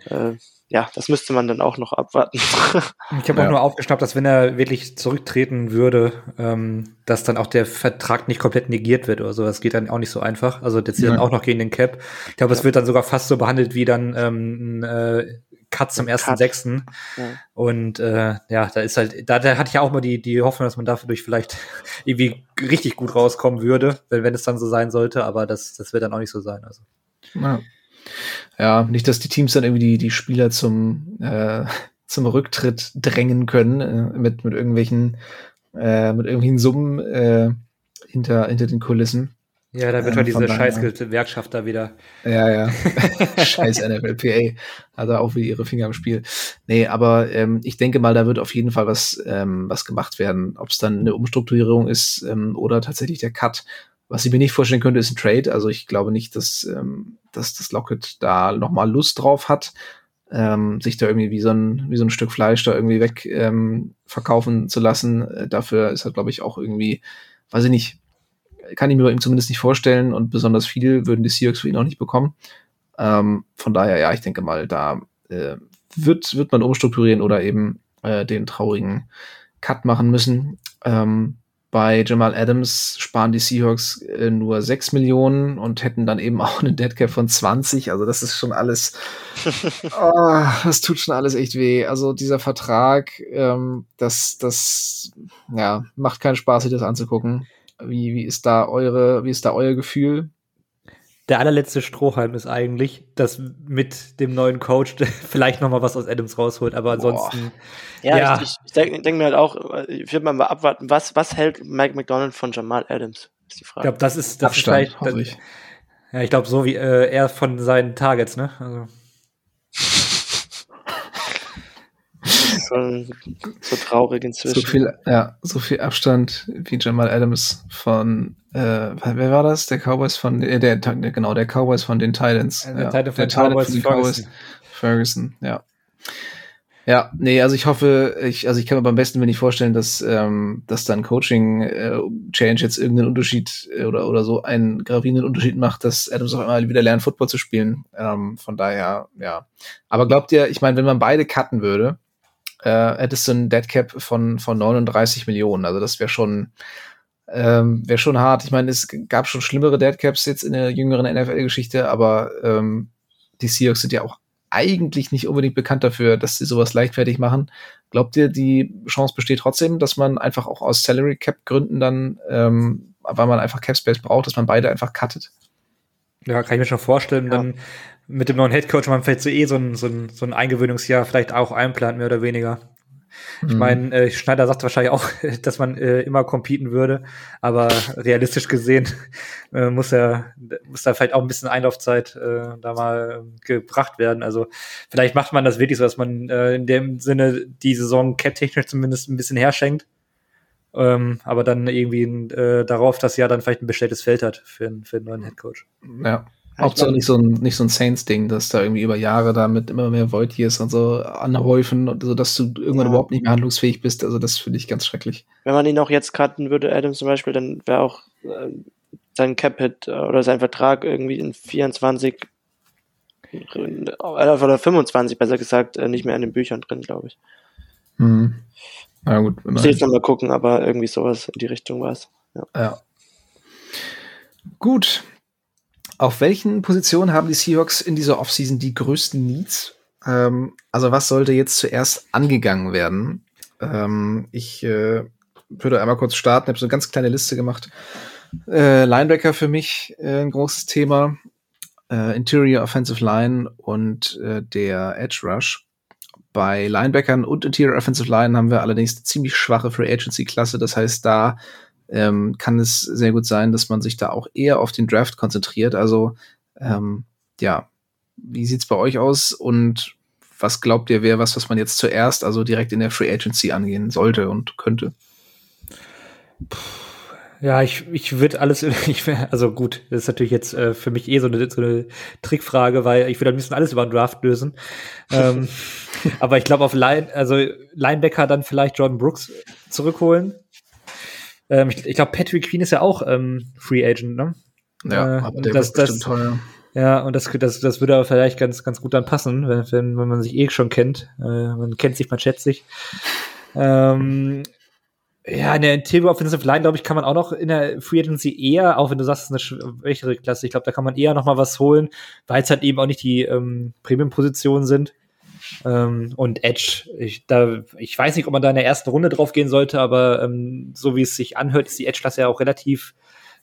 äh, ja, das müsste man dann auch noch abwarten. ich habe ja. auch nur aufgeschnappt, dass wenn er wirklich zurücktreten würde, ähm, dass dann auch der Vertrag nicht komplett negiert wird oder so. Das geht dann auch nicht so einfach. Also der zieht ja. dann auch noch gegen den Cap. Ich glaube, es wird dann sogar fast so behandelt wie dann ähm, ein äh, Cut zum ersten sechsten. Ja. Und äh, ja, da ist halt, da, da hatte ich ja auch mal die, die Hoffnung, dass man dadurch vielleicht irgendwie richtig gut rauskommen würde, wenn, wenn es dann so sein sollte, aber das, das wird dann auch nicht so sein. Also. Ja. Ja, nicht, dass die Teams dann irgendwie die, die Spieler zum, äh, zum Rücktritt drängen können, äh, mit, mit irgendwelchen, äh, mit irgendwelchen Summen äh, hinter, hinter den Kulissen. Ja, da wird ähm, halt diese scheiß Gewerkschaft da wieder. Ja, ja. scheiß NFLPA. Also auch wieder ihre Finger im Spiel. Nee, aber ähm, ich denke mal, da wird auf jeden Fall was, ähm, was gemacht werden. Ob es dann eine Umstrukturierung ist ähm, oder tatsächlich der Cut. Was ich mir nicht vorstellen könnte, ist ein Trade. Also ich glaube nicht, dass, ähm, dass das Locket da nochmal Lust drauf hat, ähm, sich da irgendwie wie so ein, wie so ein Stück Fleisch da irgendwie weg ähm, verkaufen zu lassen. Äh, dafür ist er, glaube ich, auch irgendwie, weiß ich nicht, kann ich mir bei ihm zumindest nicht vorstellen und besonders viel würden die Seahawks für ihn auch nicht bekommen. Ähm, von daher, ja, ich denke mal, da äh, wird, wird man umstrukturieren oder eben äh, den traurigen Cut machen müssen. Ähm, bei Jamal Adams sparen die Seahawks äh, nur 6 Millionen und hätten dann eben auch einen Deadcap von 20. Also das ist schon alles, oh, das tut schon alles echt weh. Also dieser Vertrag, ähm, das, das, ja, macht keinen Spaß, sich das anzugucken. Wie, wie ist da eure, wie ist da euer Gefühl? Der allerletzte Strohhalm ist eigentlich, dass mit dem neuen Coach vielleicht noch mal was aus Adams rausholt, aber ansonsten. Ja, ja, ich, ich denke denk mir halt auch, ich würde mal abwarten, was, was hält Mike McDonald von Jamal Adams? Ist die Frage. Ich glaube, das ist, das Abstand, ist vielleicht. Das, ich. Ja, ich glaube, so wie äh, er von seinen Targets, ne? Also. So, so traurig inzwischen. So viel, ja, so viel Abstand wie Jamal Adams von äh, wer war das? Der Cowboys von, äh, der, der, genau, der Cowboys von den Titans. Also ja, der Titan von, Cowboys, von den Cowboys. Ferguson, ja. Ja, nee, also ich hoffe, ich, also ich kann mir beim besten mir nicht vorstellen, dass, ähm, dass dann Coaching-Change äh, jetzt irgendeinen Unterschied äh, oder, oder so einen gravierenden Unterschied macht, dass Adams auf einmal wieder lernt, Football zu spielen. Ähm, von daher, ja. Aber glaubt ihr, ich meine, wenn man beide cutten würde, äh, hättest du ein Deadcap von, von 39 Millionen. Also das wäre schon, ähm, wäre schon hart. Ich meine, es gab schon schlimmere Deadcaps jetzt in der jüngeren NFL-Geschichte, aber ähm, die Seahawks sind ja auch eigentlich nicht unbedingt bekannt dafür, dass sie sowas leichtfertig machen. Glaubt ihr, die Chance besteht trotzdem, dass man einfach auch aus Salary Cap Gründen dann, ähm, weil man einfach Cap Space braucht, dass man beide einfach cuttet? Ja, kann ich mir schon vorstellen. Ja. Dann mit dem neuen Headcoach man vielleicht so eh so ein, so ein, so ein Eingewöhnungsjahr vielleicht auch einplant, mehr oder weniger. Ich mhm. meine, äh, Schneider sagt wahrscheinlich auch, dass man äh, immer competen würde, aber realistisch gesehen äh, muss er muss da vielleicht auch ein bisschen Einlaufzeit äh, da mal gebracht werden. Also vielleicht macht man das wirklich so, dass man äh, in dem Sinne die Saison cap-technisch zumindest ein bisschen herschenkt, ähm, aber dann irgendwie äh, darauf das Jahr dann vielleicht ein bestelltes Feld hat für, für einen neuen Headcoach. Ja, Hauptsache nicht so ein, nicht so ein Saints-Ding, dass da irgendwie über Jahre da mit immer mehr Void-Years und so anhäufen und so, dass du irgendwann ja. überhaupt nicht mehr handlungsfähig bist. Also das finde ich ganz schrecklich. Wenn man ihn auch jetzt cutten würde, Adams zum Beispiel, dann wäre auch äh, sein Cap-Hit äh, oder sein Vertrag irgendwie in 24 äh, oder 25 besser gesagt, äh, nicht mehr in den Büchern drin, glaube ich. Mhm. Na gut. Muss ich jetzt nochmal gucken, aber irgendwie sowas in die Richtung war es. Ja. ja. Gut, auf welchen Positionen haben die Seahawks in dieser Offseason die größten Needs? Ähm, also was sollte jetzt zuerst angegangen werden? Ähm, ich äh, würde einmal kurz starten, habe so eine ganz kleine Liste gemacht. Äh, Linebacker für mich äh, ein großes Thema. Äh, Interior Offensive Line und äh, der Edge Rush. Bei Linebackern und Interior Offensive Line haben wir allerdings ziemlich schwache Free Agency Klasse. Das heißt, da ähm, kann es sehr gut sein, dass man sich da auch eher auf den Draft konzentriert. Also ähm, ja, wie sieht's bei euch aus und was glaubt ihr, wäre was, was man jetzt zuerst, also direkt in der Free Agency angehen sollte und könnte? Ja, ich, ich würde alles, ich also gut, das ist natürlich jetzt äh, für mich eh so eine, so eine Trickfrage, weil ich würde am liebsten alles über den Draft lösen. ähm, aber ich glaube auf Line, also Linebacker dann vielleicht Jordan Brooks zurückholen. Ähm, ich ich glaube, Patrick Queen ist ja auch ähm, Free Agent, ne? Ja, äh, aber der das, das, teuer. Ja, und das, das, das würde aber vielleicht ganz, ganz gut dann passen, wenn, wenn, wenn man sich eh schon kennt. Äh, man kennt sich, man schätzt sich. Ähm, ja, in der Interior Offensive Line, glaube ich, kann man auch noch in der Free Agency eher, auch wenn du sagst, es ist eine schwächere Klasse, ich glaube, da kann man eher noch mal was holen, weil es halt eben auch nicht die ähm, Premium-Positionen sind. Ähm, und Edge, ich, da, ich weiß nicht, ob man da in der ersten Runde drauf gehen sollte, aber ähm, so wie es sich anhört, ist die Edge-Klasse ja auch relativ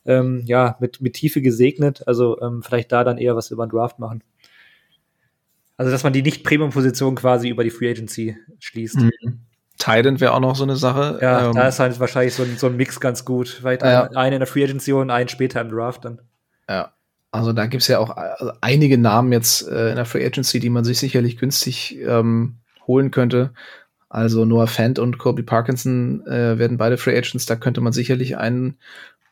ähm, ja, mit, mit Tiefe gesegnet. Also ähm, vielleicht da dann eher was über den Draft machen. Also, dass man die nicht Premium-Position quasi über die Free Agency schließt. Mhm. Tident wäre auch noch so eine Sache. Ja, ähm, da ist halt wahrscheinlich so ein, so ein Mix ganz gut. Vielleicht ja. einen in der Free Agency und einen später im Draft dann. Ja, also da gibt's ja auch also einige Namen jetzt äh, in der Free Agency, die man sich sicherlich günstig ähm, holen könnte. Also Noah Fant und Kobe Parkinson äh, werden beide Free Agents. Da könnte man sicherlich einen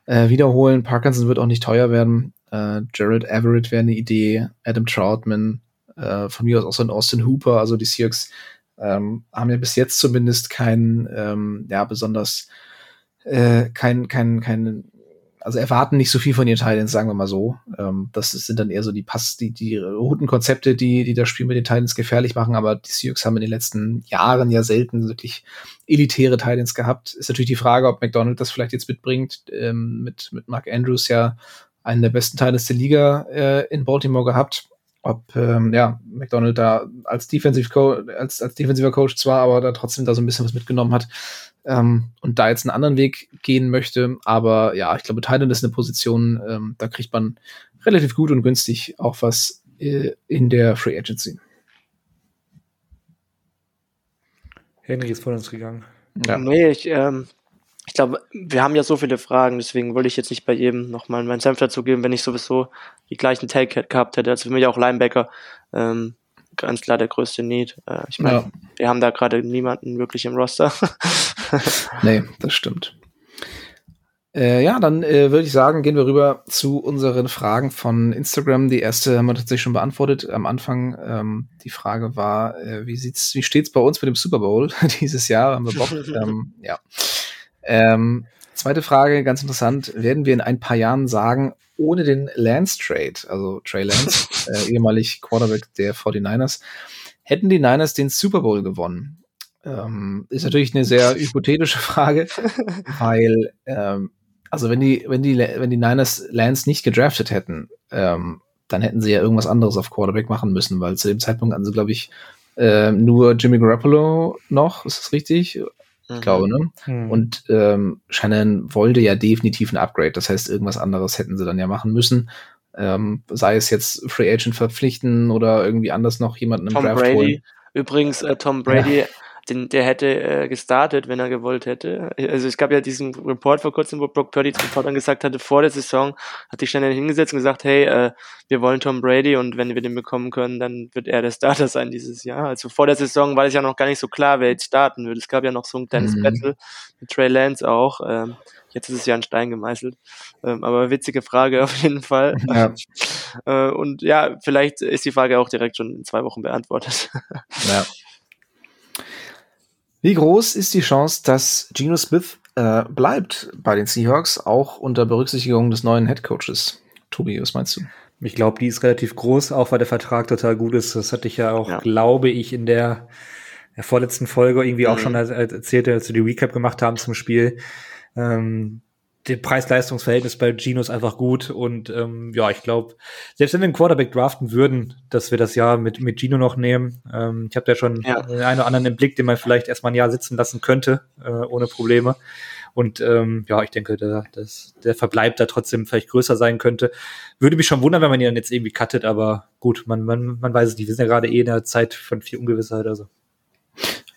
äh, wiederholen. Parkinson wird auch nicht teuer werden. Äh, Jared Everett wäre eine Idee. Adam Troutman. Äh, von mir aus auch so ein Austin Hooper. Also die Seahawks ähm, haben ja bis jetzt zumindest keinen, ähm, ja, besonders äh, kein, kein, kein also erwarten nicht so viel von ihren Titans, sagen wir mal so. Ähm, das sind dann eher so die Pass, die, die roten Konzepte, die, die das Spiel mit den Titans gefährlich machen, aber die Sioux haben in den letzten Jahren ja selten wirklich elitäre Titans gehabt. Ist natürlich die Frage, ob McDonald das vielleicht jetzt mitbringt, ähm, mit, mit Mark Andrews ja einen der besten Titans der Liga äh, in Baltimore gehabt. Ob ähm, ja, McDonald da als Defensive Co als, als defensiver Coach zwar, aber da trotzdem da so ein bisschen was mitgenommen hat ähm, und da jetzt einen anderen Weg gehen möchte. Aber ja, ich glaube, Thailand ist eine Position, ähm, da kriegt man relativ gut und günstig auch was äh, in der Free Agency. Henry ist von uns gegangen. Ja. Nee, ich, ähm, ich glaube, wir haben ja so viele Fragen, deswegen wollte ich jetzt nicht bei jedem nochmal meinen Senf dazu geben, wenn ich sowieso die gleichen Take gehabt hätte. Also für mich auch Linebacker. Ähm, ganz klar der größte Need. Äh, ich meine, ja. wir haben da gerade niemanden wirklich im Roster. nee, das stimmt. Äh, ja, dann äh, würde ich sagen, gehen wir rüber zu unseren Fragen von Instagram. Die erste haben wir tatsächlich schon beantwortet am Anfang. Ähm, die Frage war, äh, wie sieht's, wie steht's bei uns mit dem Super Bowl dieses Jahr? Haben wir Bock? ähm, ja. Ähm, zweite Frage, ganz interessant. Werden wir in ein paar Jahren sagen, ohne den Lance Trade, also Trey Lance, äh, ehemalig Quarterback der 49ers, hätten die Niners den Super Bowl gewonnen? Ähm, ist natürlich eine sehr hypothetische Frage, weil ähm, also wenn die, wenn die, wenn die Niners Lance nicht gedraftet hätten, ähm, dann hätten sie ja irgendwas anderes auf Quarterback machen müssen, weil zu dem Zeitpunkt hatten sie, glaube ich, äh, nur Jimmy Garoppolo noch, ist das richtig? Ich mhm. glaube, ne? Mhm. Und ähm, Shannon wollte ja definitiv ein Upgrade. Das heißt, irgendwas anderes hätten sie dann ja machen müssen. Ähm, sei es jetzt Free Agent verpflichten oder irgendwie anders noch jemanden im Tom Draft Brady. holen. Übrigens, äh, Tom Brady ja den, der hätte äh, gestartet, wenn er gewollt hätte. Also es gab ja diesen Report vor kurzem, wo Brock Purdy zu Reportern gesagt hatte, vor der Saison hat sich schnell hingesetzt und gesagt, hey, äh, wir wollen Tom Brady und wenn wir den bekommen können, dann wird er der Starter sein dieses Jahr. Also vor der Saison war es ja noch gar nicht so klar, wer jetzt starten würde. Es gab ja noch so ein kleines mhm. Battle mit Trey Lance auch. Ähm, jetzt ist es ja ein Stein gemeißelt. Ähm, aber witzige Frage auf jeden Fall. Ja. äh, und ja, vielleicht ist die Frage auch direkt schon in zwei Wochen beantwortet. ja. Wie groß ist die Chance, dass Geno Smith äh, bleibt bei den Seahawks, auch unter Berücksichtigung des neuen Headcoaches? Tobi, was meinst du? Ich glaube, die ist relativ groß, auch weil der Vertrag total gut ist. Das hatte ich ja auch, ja. glaube ich, in der, der vorletzten Folge irgendwie mhm. auch schon erzählt, als wir die Recap gemacht haben zum Spiel. Ähm, der Preis-Leistungs-Verhältnis bei Gino ist einfach gut und ähm, ja, ich glaube, selbst wenn wir einen Quarterback draften würden, dass wir das Jahr mit, mit Gino noch nehmen. Ähm, ich habe da schon ja. einen oder anderen im Blick, den man vielleicht erstmal ein Jahr sitzen lassen könnte, äh, ohne Probleme. Und ähm, ja, ich denke, der, das, der Verbleib da trotzdem vielleicht größer sein könnte. Würde mich schon wundern, wenn man ihn dann jetzt irgendwie cuttet, aber gut, man, man, man weiß es nicht. Wir sind ja gerade eh in der Zeit von viel Ungewissheit. Also.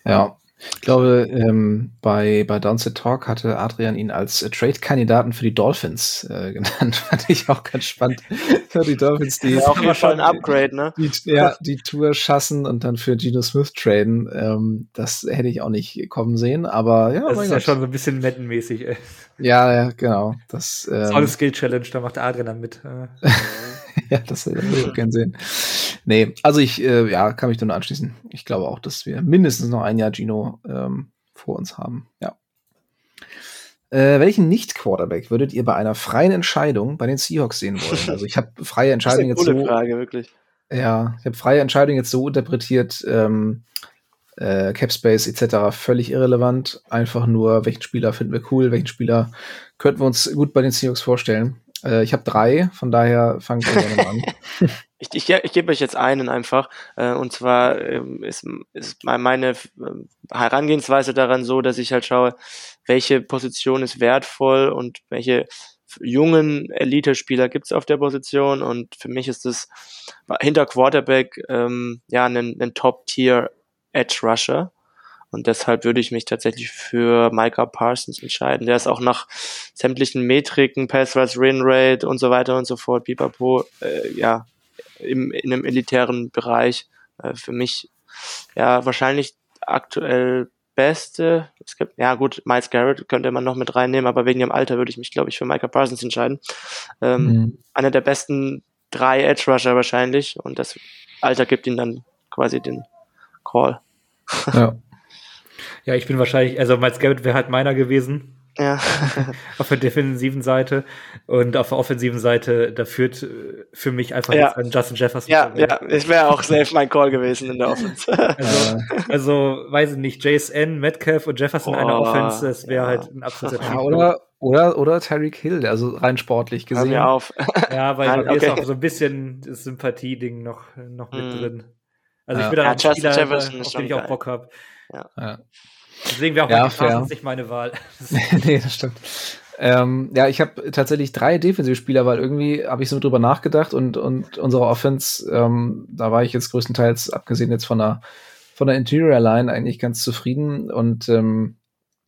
Ja, ich glaube, ähm, bei, bei Downset Talk hatte Adrian ihn als äh, Trade-Kandidaten für die Dolphins äh, genannt. Fand ich auch ganz spannend. für die Dolphins, die. Ja, auch immer schon ein Upgrade, ne? Die, ja, die Tour schassen und dann für Geno Smith traden. Ähm, das hätte ich auch nicht kommen sehen, aber ja. Das ist Gott. ja schon so ein bisschen Madden-mäßig, ey. Ja, ja, genau. Das, ähm, Tolle Skill-Challenge, da macht Adrian dann mit. Ja, das würde ich gerne sehen. Nee, also ich, äh, ja, kann mich nur anschließen. Ich glaube auch, dass wir mindestens noch ein Jahr Gino ähm, vor uns haben. Ja. Äh, welchen Nicht-Quarterback würdet ihr bei einer freien Entscheidung bei den Seahawks sehen wollen? Also ich habe freie Entscheidung jetzt so. Frage, wirklich. Ja, ich habe freie Entscheidung jetzt so interpretiert, ähm, äh, Capspace etc. völlig irrelevant. Einfach nur, welchen Spieler finden wir cool, welchen Spieler könnten wir uns gut bei den Seahawks vorstellen. Äh, ich habe drei, von daher wir gerne an. ich, ich, ich gebe euch jetzt einen einfach. Äh, und zwar ähm, ist, ist meine ähm, Herangehensweise daran so, dass ich halt schaue, welche Position ist wertvoll und welche jungen Elite-Spieler gibt es auf der Position. Und für mich ist es hinter Quarterback ähm, ja ein, Top-Tier Edge Rusher. Und deshalb würde ich mich tatsächlich für Micah Parsons entscheiden. Der ist auch nach sämtlichen Metriken, Pass Rush, Win Rate und so weiter und so fort, pipapo, äh, ja, im, in einem elitären Bereich. Äh, für mich, ja, wahrscheinlich aktuell beste. Es gibt, ja gut, Miles Garrett könnte man noch mit reinnehmen, aber wegen dem Alter würde ich mich, glaube ich, für Micah Parsons entscheiden. Ähm, mhm. Einer der besten drei Edge Rusher wahrscheinlich und das Alter gibt ihm dann quasi den Call. Ja. Ja, ich bin wahrscheinlich, also Miles Garrett wäre halt meiner gewesen. Ja. auf der defensiven Seite und auf der offensiven Seite, da führt äh, für mich einfach ja. jetzt Justin Jefferson. Ja, ja, ich wäre auch safe mein Call gewesen in der Offense. also, also, weiß ich nicht, JSN, Metcalf und Jefferson in einer Offense, das wäre ja. halt ein absoluter ja, oder, oder, oder Tyreek Hill, also rein sportlich gesehen. Hör mir auf. ja, weil bei mir ist auch so ein bisschen das Sympathie-Ding noch, noch mit mm. drin. Also ich bin da ja, ein Spieler, auf den ich auch Bock habe. Ja. ja. Deswegen wäre auch ja, Parsons nicht meine Wahl. nee, das stimmt. Ähm, ja, ich habe tatsächlich drei Defensivspieler, weil irgendwie habe ich so drüber nachgedacht und, und unsere Offense, ähm, da war ich jetzt größtenteils, abgesehen jetzt von der, von der Interior Line, eigentlich ganz zufrieden und ähm,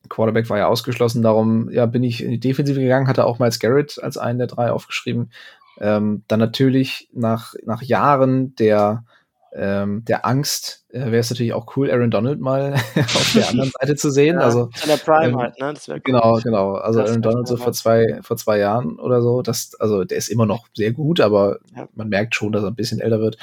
Quarterback war ja ausgeschlossen, darum ja, bin ich in die Defensive gegangen, hatte auch Miles Garrett als einen der drei aufgeschrieben. Ähm, dann natürlich nach, nach Jahren der ähm, der Angst äh, wäre es natürlich auch cool, Aaron Donald mal auf der anderen Seite zu sehen. ja, also in der Prime ähm, halt, ne? Das cool. Genau, genau. Also das Aaron Donald so vor zwei, vor zwei Jahren oder so. Das, also der ist immer noch sehr gut, aber ja. man merkt schon, dass er ein bisschen älter wird.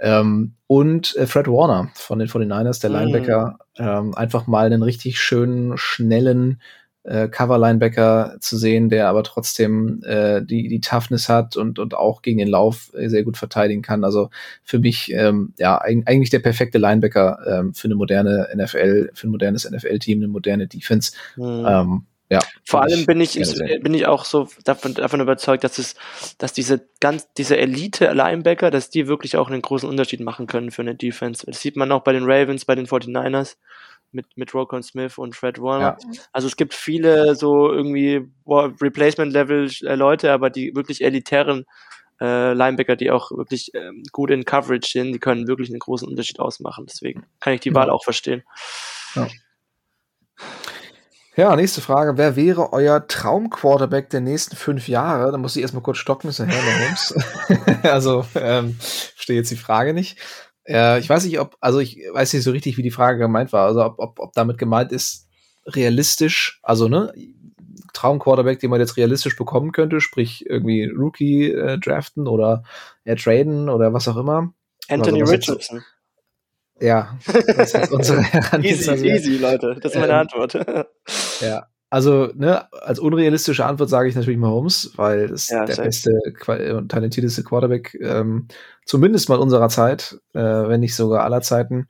Ähm, und äh, Fred Warner von den 49ers, der mhm. Linebacker, ähm, einfach mal einen richtig schönen, schnellen äh, Cover-Linebacker zu sehen, der aber trotzdem äh, die, die Toughness hat und, und auch gegen den Lauf äh, sehr gut verteidigen kann. Also für mich ähm, ja eigentlich der perfekte Linebacker ähm, für eine moderne NFL, für ein modernes NFL-Team, eine moderne Defense. Mhm. Ähm, ja, Vor allem bin ich, ich bin ich auch so davon, davon überzeugt, dass es, dass diese ganz, diese Elite-Linebacker, dass die wirklich auch einen großen Unterschied machen können für eine Defense. Das sieht man auch bei den Ravens, bei den 49ers mit, mit Rokon Smith und Fred Warner. Ja. Also es gibt viele so irgendwie Replacement-Level-Leute, äh, aber die wirklich elitären äh, Linebacker, die auch wirklich ähm, gut in Coverage sind, die können wirklich einen großen Unterschied ausmachen. Deswegen kann ich die Wahl auch verstehen. Ja. Ja, nächste Frage. Wer wäre euer Traum-Quarterback der nächsten fünf Jahre? Da muss ich erstmal kurz stocken, ist ja Herr Holmes. also, ähm, verstehe jetzt die Frage nicht. Äh, ich weiß nicht, ob, also ich weiß nicht so richtig, wie die Frage gemeint war. Also ob, ob, ob damit gemeint ist, realistisch, also ne, Traum-Quarterback, den man jetzt realistisch bekommen könnte, sprich irgendwie Rookie äh, draften oder äh, traden oder was auch immer. Anthony also, Richardson. Ja, das ist unsere Easy, easy, Leute. Das ist meine ähm, Antwort. ja, also ne, als unrealistische Antwort sage ich natürlich Mahomes, weil das ja, der beste und talentierteste Quarterback, ähm, zumindest mal unserer Zeit, äh, wenn nicht sogar aller Zeiten.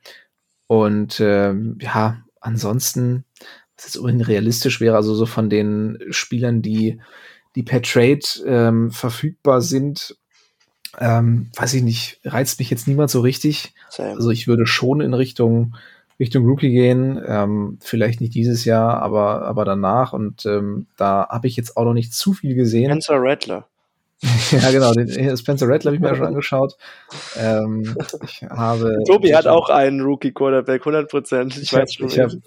Und ähm, ja, ansonsten, was jetzt unrealistisch wäre, also so von den Spielern, die, die per Trade ähm, verfügbar sind, ähm, weiß ich nicht, reizt mich jetzt niemand so richtig. Same. Also ich würde schon in Richtung Richtung Rookie gehen. Ähm, vielleicht nicht dieses Jahr, aber, aber danach. Und ähm, da habe ich jetzt auch noch nicht zu viel gesehen. Spencer Rattler. ja, genau. Den Spencer Rattler habe ich mir ja schon angeschaut. Ähm, ich habe. Tobi hat auch einen Rookie-Quarterback, 100 Prozent. Ich, ich weiß schon. Ich habe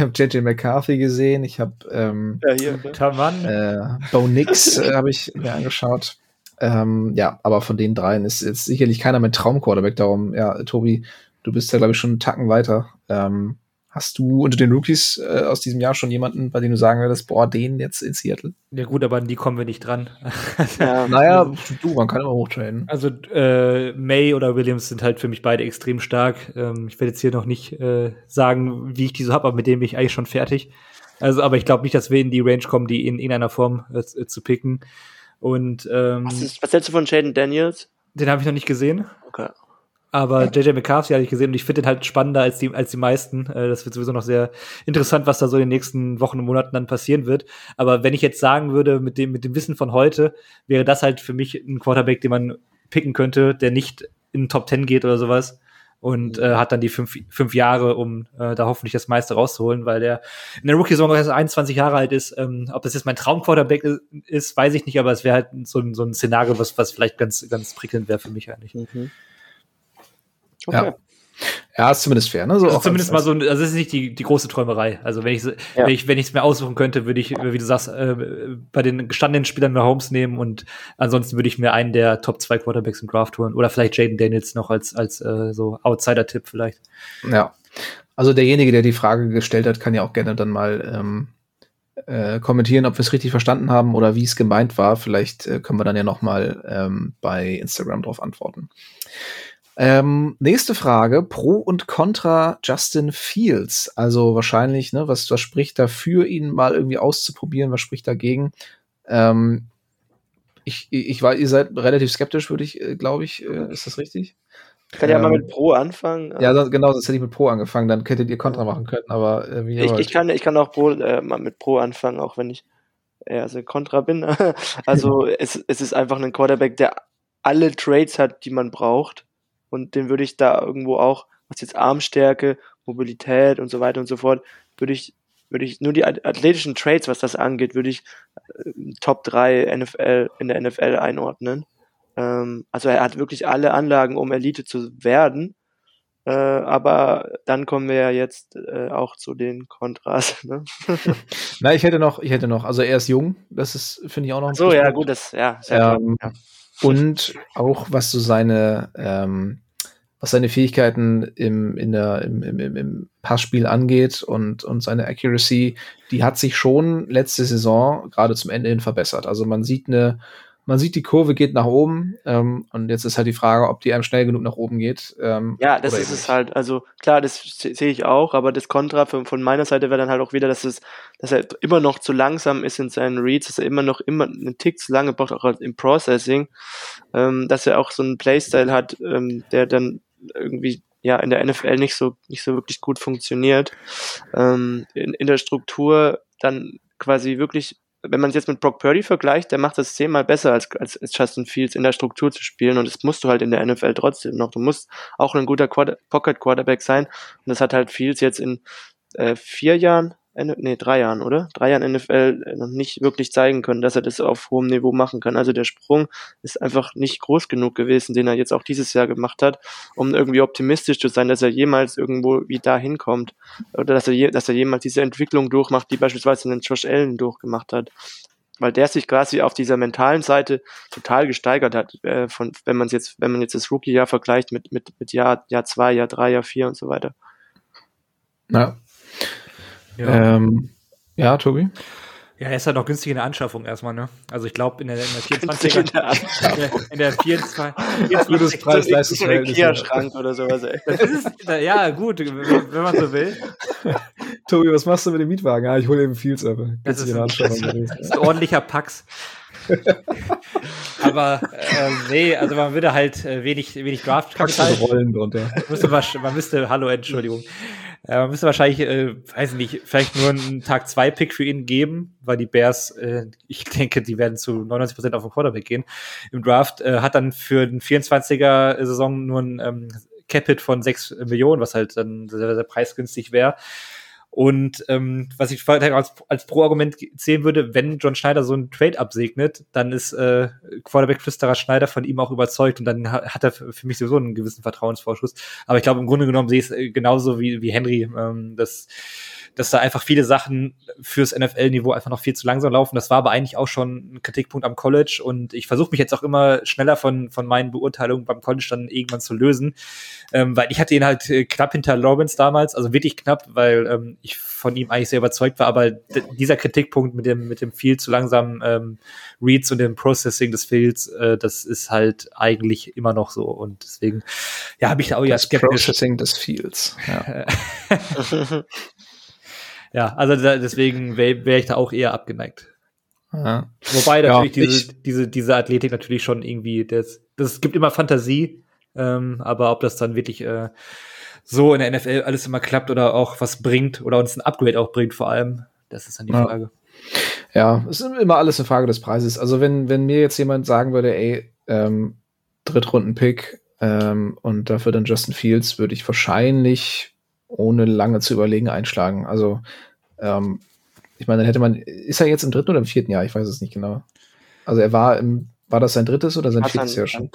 hab JJ McCarthy gesehen. Ich habe ähm, ja, hier, ne? Taman. Äh, Bo Nix äh, habe ich mir angeschaut. Ähm, ja, aber von den dreien ist jetzt sicherlich keiner mit Traum-Quarterback. Darum, ja, Tobi, du bist ja, glaube ich, schon einen Tacken weiter. Ähm, hast du unter den Rookies äh, aus diesem Jahr schon jemanden, bei dem du sagen würdest, boah, den jetzt in Seattle? Ja gut, aber an die kommen wir nicht dran. ja, naja, du, man kann immer hochtrainen. Also äh, May oder Williams sind halt für mich beide extrem stark. Ähm, ich werde jetzt hier noch nicht äh, sagen, wie ich die so habe, aber mit denen bin ich eigentlich schon fertig. Also, aber ich glaube nicht, dass wir in die Range kommen, die in irgendeiner Form äh, zu picken. Und ähm, was, ist, was hältst du von Jaden Daniels? Den habe ich noch nicht gesehen. Okay. Aber JJ McCarthy hatte ich gesehen und ich finde den halt spannender als die, als die meisten. Äh, das wird sowieso noch sehr interessant, was da so in den nächsten Wochen und Monaten dann passieren wird. Aber wenn ich jetzt sagen würde, mit dem, mit dem Wissen von heute, wäre das halt für mich ein Quarterback, den man picken könnte, der nicht in den Top 10 geht oder sowas. Und äh, hat dann die fünf, fünf Jahre, um äh, da hoffentlich das meiste rauszuholen, weil der in der Rookie-Saison erst 21 Jahre alt ist. Ähm, ob das jetzt mein Traum-Quarterback ist, weiß ich nicht, aber es wäre halt so ein, so ein Szenario, was, was vielleicht ganz, ganz prickelnd wäre für mich eigentlich. Mhm. Ja. Ja, ist zumindest fair, ne? So also zumindest mal so, also das ist nicht die, die große Träumerei. Also wenn ich ja. wenn ich wenn ich es mir aussuchen könnte, würde ich, wie du sagst, äh, bei den gestandenen Spielern mehr Holmes nehmen und ansonsten würde ich mir einen der Top 2 Quarterbacks im Draft holen oder vielleicht Jaden Daniels noch als als äh, so Outsider-Tipp vielleicht. Ja, also derjenige, der die Frage gestellt hat, kann ja auch gerne dann mal ähm, äh, kommentieren, ob wir es richtig verstanden haben oder wie es gemeint war. Vielleicht äh, können wir dann ja noch mal ähm, bei Instagram drauf antworten. Ähm, nächste Frage: Pro und Contra Justin Fields. Also wahrscheinlich, ne, was, was spricht dafür, ihn mal irgendwie auszuprobieren? Was spricht dagegen? Ähm, ich, ich war, ihr seid relativ skeptisch, würde ich, äh, glaube ich. Äh, ist das richtig? Ich kann ja mal mit Pro anfangen. Ja, genau, sonst hätte ich mit Pro angefangen, dann hättet ihr Contra machen können, aber äh, wie ich, ich, kann, ich kann auch Pro, äh, mal mit Pro anfangen, auch wenn ich eher so Contra bin. also es, es ist einfach ein Quarterback, der alle Trades hat, die man braucht und den würde ich da irgendwo auch, was jetzt Armstärke, Mobilität und so weiter und so fort, würde ich, würde ich nur die athletischen Trades, was das angeht, würde ich äh, Top 3 NFL in der NFL einordnen. Ähm, also er hat wirklich alle Anlagen, um Elite zu werden. Äh, aber dann kommen wir ja jetzt äh, auch zu den Kontras. Ne? Na, ich hätte noch, ich hätte noch, also er ist jung, das ist, finde ich auch noch ein So, ja, gut, das, ja. Ähm, ja. Und auch was so seine, ähm, was seine Fähigkeiten im, in der, im, im, im Passspiel angeht und, und seine Accuracy, die hat sich schon letzte Saison gerade zum Ende hin verbessert. Also man sieht eine, man sieht, die Kurve geht nach oben ähm, und jetzt ist halt die Frage, ob die einem schnell genug nach oben geht. Ähm, ja, das ist es halt. Also klar, das sehe ich auch, aber das Kontra von, von meiner Seite wäre dann halt auch wieder, dass es, dass er immer noch zu langsam ist in seinen Reads, dass er immer noch immer einen Tick zu lange braucht, auch im Processing, ähm, dass er auch so einen Playstyle hat, ähm, der dann irgendwie ja in der NFL nicht so nicht so wirklich gut funktioniert. Ähm, in, in der Struktur dann quasi wirklich wenn man es jetzt mit Brock Purdy vergleicht, der macht das zehnmal besser als, als, als Justin Fields in der Struktur zu spielen und das musst du halt in der NFL trotzdem noch. Du musst auch ein guter Quarter Pocket Quarterback sein und das hat halt Fields jetzt in äh, vier Jahren nee, drei Jahren, oder? Drei Jahren NFL noch nicht wirklich zeigen können, dass er das auf hohem Niveau machen kann. Also der Sprung ist einfach nicht groß genug gewesen, den er jetzt auch dieses Jahr gemacht hat, um irgendwie optimistisch zu sein, dass er jemals irgendwo wie da hinkommt. Oder dass er, je, dass er jemals diese Entwicklung durchmacht, die beispielsweise einen Josh Allen durchgemacht hat weil der sich quasi auf dieser mentalen Seite total gesteigert hat, äh, von, wenn man jetzt, wenn man jetzt das Rookie-Jahr vergleicht mit, mit, mit Jahr, Jahr zwei, Jahr drei, Jahr vier und so weiter. Ja, ja, ähm, ja Tobi? Ja, er ist halt noch günstig in der Anschaffung erstmal, ne? Also ich glaube in der, in der 24er, in der, in der 24, Gutes Preis leistungs Ikea-Schrank oder sowas, ey. Das ist, ja, gut, wenn man so will. Tobi, was machst du mit dem Mietwagen? Ja, ich hole eben Fields ab. Das, ist ein, das ist ein ordentlicher Pax. Aber äh, nee, also man würde halt äh, wenig, wenig Draft-Kapital. Rollen drunter. Müsste man, man müsste, hallo, Entschuldigung. Äh, man müsste wahrscheinlich, äh, weiß nicht, vielleicht nur einen Tag 2 Pick für ihn geben, weil die Bears, äh, ich denke, die werden zu 99 Prozent auf den Quarterback gehen im Draft, äh, hat dann für den 24er Saison nur ein ähm, Capit von 6 Millionen, was halt dann sehr, sehr preisgünstig wäre. Und ähm, was ich als, als Pro-Argument zählen würde, wenn John Schneider so einen Trade absegnet, dann ist äh, Quarterback-Flüsterer Schneider von ihm auch überzeugt und dann hat er für mich sowieso einen gewissen Vertrauensvorschuss. Aber ich glaube, im Grunde genommen sehe ich es äh, genauso wie, wie Henry, ähm, dass dass da einfach viele Sachen fürs NFL-Niveau einfach noch viel zu langsam laufen. Das war aber eigentlich auch schon ein Kritikpunkt am College und ich versuche mich jetzt auch immer schneller von, von meinen Beurteilungen beim College dann irgendwann zu lösen, ähm, weil ich hatte ihn halt äh, knapp hinter Lawrence damals, also wirklich knapp, weil ähm, ich von ihm eigentlich sehr überzeugt war, aber dieser Kritikpunkt mit dem, mit dem viel zu langsamen ähm, Reads und dem Processing des Fields, äh, das ist halt eigentlich immer noch so und deswegen, ja, habe ich da auch ja skeptisch. Processing des Fields, ja. ja, also da, deswegen wäre wär ich da auch eher abgeneigt. Ja. Wobei natürlich ja, diese, diese, diese Athletik natürlich schon irgendwie, das, das gibt immer Fantasie, ähm, aber ob das dann wirklich äh, so in der NFL alles immer klappt oder auch was bringt oder uns ein Upgrade auch bringt vor allem, das ist dann die ja. Frage. Ja, es ist immer alles eine Frage des Preises. Also wenn, wenn mir jetzt jemand sagen würde, ey, ähm, Drittrunden-Pick ähm, und dafür dann Justin Fields, würde ich wahrscheinlich ohne lange zu überlegen einschlagen. Also, ähm, ich meine, dann hätte man, ist er jetzt im dritten oder im vierten Jahr? Ich weiß es nicht genau. Also er war im, war das sein drittes oder sein viertes Jahr schon?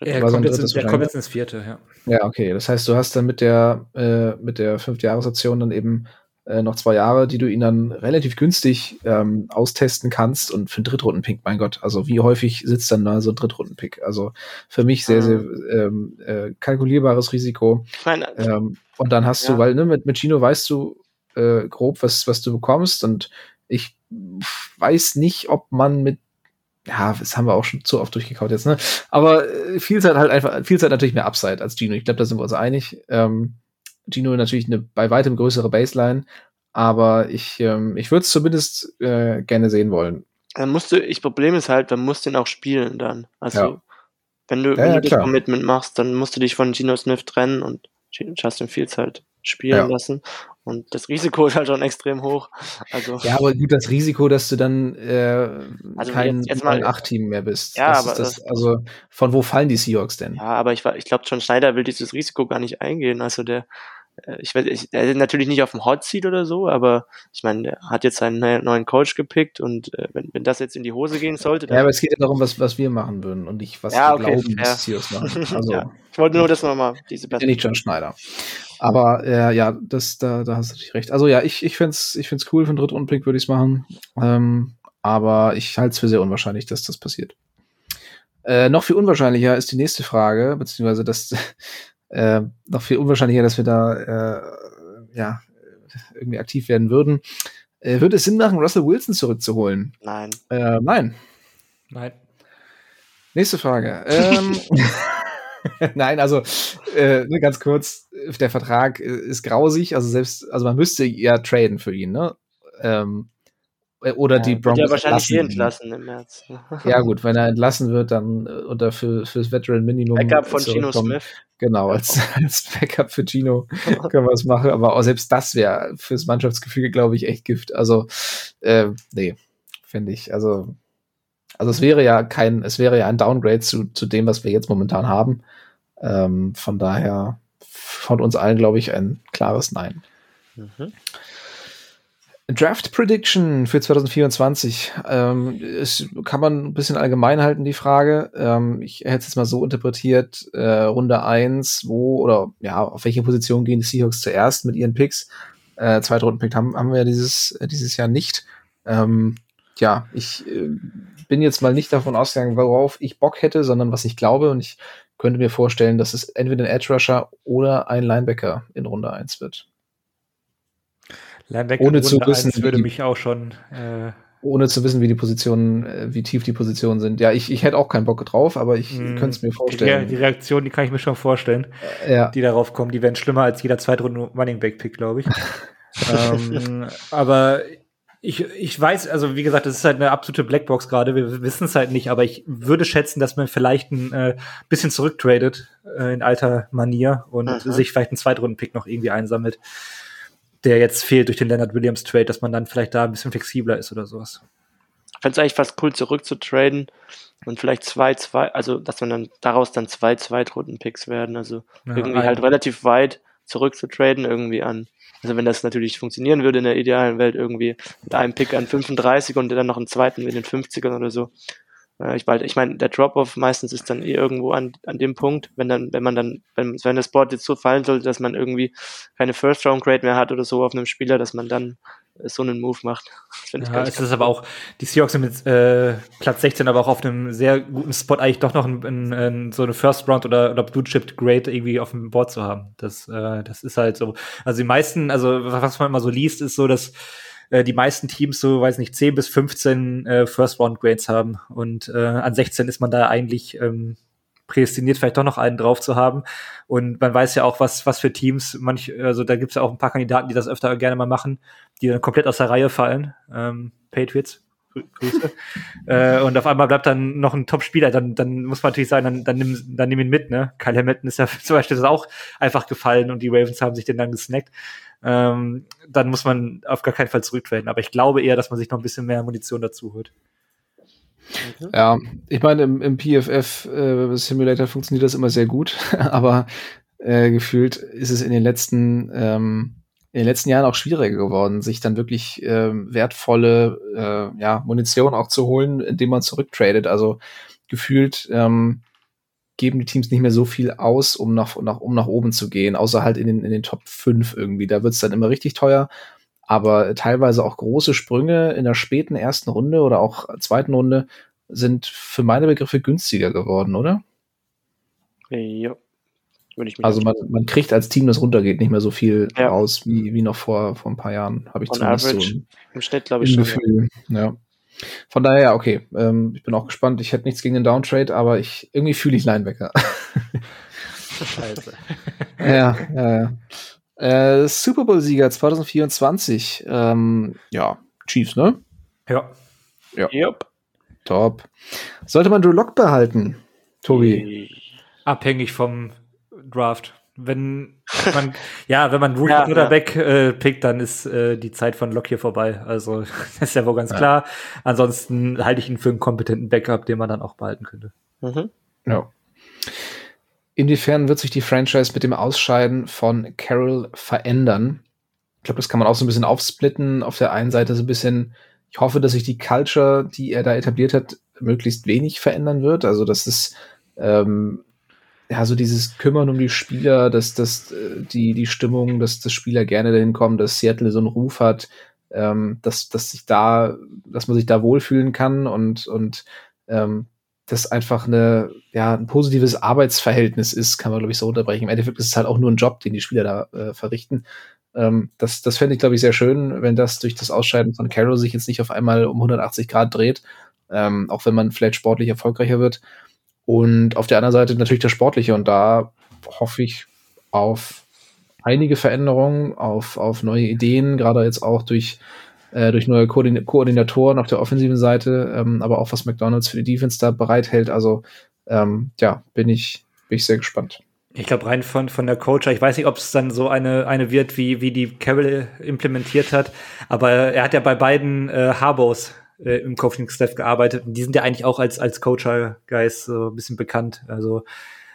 Er kommt, jetzt, er kommt jetzt ins vierte, ja. Ja, okay. Das heißt, du hast dann mit der, äh, mit der Fünftjahresoption dann eben äh, noch zwei Jahre, die du ihn dann relativ günstig ähm, austesten kannst und für einen Drittrunden-Pick, mein Gott, also wie häufig sitzt dann da so ein Drittrunden-Pick? Also für mich sehr, sehr ähm, äh, kalkulierbares Risiko. Meine, ähm, und dann hast ja. du, weil ne, mit, mit Gino weißt du äh, grob, was, was du bekommst und ich weiß nicht, ob man mit ja, das haben wir auch schon zu oft durchgekaut jetzt, ne? Aber äh, Vielzeit halt einfach, Vielzeit natürlich mehr Upside als Gino. Ich glaube, da sind wir uns einig. Ähm, Gino natürlich eine bei weitem größere Baseline, aber ich, ähm, ich würde es zumindest äh, gerne sehen wollen. Dann musst du, ich Problem ist halt, dann musst du ihn auch spielen dann. Also ja. wenn du, ja, wenn du das Commitment machst, dann musst du dich von Gino Smith trennen und Justin Fields halt spielen lassen. Und das Risiko ist halt schon extrem hoch. Also, ja, aber gut, das Risiko, dass du dann äh, also kein jetzt, jetzt mal, 8-Team mehr bist. Ja, das aber das, das, also von wo fallen die Seahawks denn? Ja, aber ich, ich glaube, John Schneider will dieses Risiko gar nicht eingehen. Also der, ich weiß, ich, er ist natürlich nicht auf dem Hot Seat oder so, aber ich meine, er hat jetzt einen neuen Coach gepickt und äh, wenn, wenn das jetzt in die Hose gehen sollte. Ja, aber es geht ja darum, was, was wir machen würden und nicht, was ja, wir okay, glauben, dass Seahawks machen. Also, ja. Ich wollte nur das nochmal, diese Perspektive. Nicht John Schneider. Aber äh, ja, das, da, da hast du natürlich recht. Also ja, ich, ich finde es ich find's cool, für einen Drittrundblick würde ich es machen. Ähm, aber ich halte es für sehr unwahrscheinlich, dass das passiert. Äh, noch viel unwahrscheinlicher ist die nächste Frage, beziehungsweise das äh, noch viel unwahrscheinlicher, dass wir da äh, ja irgendwie aktiv werden würden. Äh, würde es Sinn machen, Russell Wilson zurückzuholen? Nein. Äh, nein. Nein. Nächste Frage. Ähm, Nein, also äh, ganz kurz, der Vertrag ist grausig, also selbst, also man müsste ja traden für ihn, ne? Ähm, äh, oder ja, die Broncos. Ja, wahrscheinlich eh entlassen im März. ja, gut, wenn er entlassen wird, dann äh, oder für fürs Veteran Minimum. Backup von Gino Smith. Genau, als, als Backup für Gino können wir es machen, aber auch selbst das wäre fürs Mannschaftsgefüge, glaube ich, echt Gift. Also, äh, nee, finde ich. Also, also es wäre ja kein, es wäre ja ein Downgrade zu, zu dem, was wir jetzt momentan haben. Ähm, von daher von uns allen, glaube ich, ein klares Nein. Mhm. Draft Prediction für 2024. Ähm, es kann man ein bisschen allgemein halten, die Frage. Ähm, ich hätte es jetzt mal so interpretiert, äh, Runde 1, wo oder ja, auf welche Position gehen die Seahawks zuerst mit ihren Picks? Äh, Zweitrunden-Pick haben, haben wir ja dieses, äh, dieses Jahr nicht. Ähm, ja, ich äh, bin jetzt mal nicht davon ausgegangen, worauf ich Bock hätte, sondern was ich glaube. Und ich könnte mir vorstellen, dass es entweder ein Edge Rusher oder ein Linebacker in Runde 1 wird. Linebacker ohne zu wissen, würde mich auch schon. Äh ohne zu wissen, wie die Positionen, äh, wie tief die Positionen sind. Ja, ich, ich hätte auch keinen Bock drauf, aber ich mm, könnte es mir vorstellen. Die, die, Reaktion, die kann ich mir schon vorstellen, äh, ja. die darauf kommen. Die werden schlimmer als jeder Zweitrunden Running Back Pick, glaube ich. ähm, aber ich, ich weiß, also wie gesagt, das ist halt eine absolute Blackbox gerade. Wir wissen es halt nicht, aber ich würde schätzen, dass man vielleicht ein äh, bisschen zurücktradet äh, in alter Manier und mhm. sich vielleicht einen Zweitrunden-Pick noch irgendwie einsammelt, der jetzt fehlt durch den Leonard Williams Trade, dass man dann vielleicht da ein bisschen flexibler ist oder sowas. Ich fände es eigentlich fast cool, zurückzutraden und vielleicht zwei, zwei, also dass man dann daraus dann zwei Zweitrunden-Picks werden. Also ja, irgendwie halt relativ weit zurückzutraden, irgendwie an also wenn das natürlich funktionieren würde in der idealen Welt irgendwie mit einem Pick an 35 und dann noch einen zweiten in den 50ern oder so. Äh, ich, ich meine, der Drop-off meistens ist dann eh irgendwo an, an dem Punkt, wenn dann, wenn man dann, wenn, wenn das Board jetzt so fallen sollte, dass man irgendwie keine First-Round-Grade mehr hat oder so auf einem Spieler, dass man dann so einen Move macht. ja, es ist aber auch, die Seahawks sind mit äh, Platz 16 aber auch auf einem sehr guten Spot, eigentlich doch noch ein, ein, ein, so eine First Round oder, oder Blue Chipped Grade irgendwie auf dem Board zu haben. Das, äh, das ist halt so. Also die meisten, also was man immer so liest, ist so, dass äh, die meisten Teams so, weiß nicht, 10 bis 15 äh, First Round Grades haben. Und äh, an 16 ist man da eigentlich ähm, prädestiniert, vielleicht doch noch einen drauf zu haben. Und man weiß ja auch, was, was für Teams, manch, also da gibt es ja auch ein paar Kandidaten, die das öfter gerne mal machen, die dann komplett aus der Reihe fallen. Ähm, Patriots. Grüße. äh, und auf einmal bleibt dann noch ein Top-Spieler, dann, dann muss man natürlich sagen, dann, dann, nimm, dann nimm ihn mit, ne? Kyle Hamilton ist ja zum Beispiel das auch einfach gefallen und die Ravens haben sich den dann gesnackt. Ähm, dann muss man auf gar keinen Fall zurücktraden. Aber ich glaube eher, dass man sich noch ein bisschen mehr Munition dazu holt. Mhm. Ja, ich meine, im, im PFF äh, Simulator funktioniert das immer sehr gut, aber äh, gefühlt ist es in den letzten ähm, in den letzten Jahren auch schwieriger geworden, sich dann wirklich äh, wertvolle äh, ja, Munition auch zu holen, indem man zurücktradet. Also gefühlt ähm, geben die Teams nicht mehr so viel aus, um nach, nach, um nach oben zu gehen, außer halt in den, in den Top 5 irgendwie. Da wird's dann immer richtig teuer aber teilweise auch große Sprünge in der späten ersten Runde oder auch zweiten Runde sind für meine Begriffe günstiger geworden, oder? Ja. also man, man kriegt als Team, das runtergeht, nicht mehr so viel ja. raus wie, wie noch vor, vor ein paar Jahren, habe ich On zumindest average, so im, im Schnitt, glaube ich, schon. Gefühl. Ja. ja. Von daher, ja, okay. Ähm, ich bin auch gespannt. Ich hätte nichts gegen den Downtrade, aber ich irgendwie fühle ich Linebacker. Scheiße. ja, ja, ja. Äh, Super Bowl-Sieger 2024. Ähm, ja, Chiefs, ne? Ja. Ja. Yep. Top. Sollte man Drew Lock behalten, Tobi? Abhängig vom Draft. Wenn man, ja, wenn man Rookie ja, Quarterback ja. äh, pickt, dann ist äh, die Zeit von Lock hier vorbei. Also, das ist ja wohl ganz ja. klar. Ansonsten halte ich ihn für einen kompetenten Backup, den man dann auch behalten könnte. Mhm. Ja. Inwiefern wird sich die Franchise mit dem Ausscheiden von Carroll verändern? Ich glaube, das kann man auch so ein bisschen aufsplitten. Auf der einen Seite so ein bisschen, ich hoffe, dass sich die Culture, die er da etabliert hat, möglichst wenig verändern wird. Also, dass es ähm, ja so dieses Kümmern um die Spieler, dass dass äh, die die Stimmung, dass das Spieler gerne dahin kommen, dass Seattle so einen Ruf hat, ähm, dass dass sich da, dass man sich da wohlfühlen kann und und ähm, das einfach eine, ja, ein positives Arbeitsverhältnis ist, kann man, glaube ich, so unterbrechen. Im Endeffekt ist es halt auch nur ein Job, den die Spieler da äh, verrichten. Ähm, das das fände ich, glaube ich, sehr schön, wenn das durch das Ausscheiden von Carroll sich jetzt nicht auf einmal um 180 Grad dreht, ähm, auch wenn man vielleicht sportlich erfolgreicher wird. Und auf der anderen Seite natürlich das Sportliche. Und da hoffe ich auf einige Veränderungen, auf, auf neue Ideen, gerade jetzt auch durch, äh, durch neue Koordin Koordinatoren auf der offensiven Seite, ähm, aber auch was McDonalds für die Defense da bereithält. Also ähm, ja, bin ich, bin ich sehr gespannt. Ich glaube, rein von, von der Coach, ich weiß nicht, ob es dann so eine, eine wird, wie, wie die Carroll implementiert hat, aber er hat ja bei beiden äh, Harbos äh, im Coaching-Staff gearbeitet und die sind ja eigentlich auch als, als Coacher-Guys so ein bisschen bekannt. Also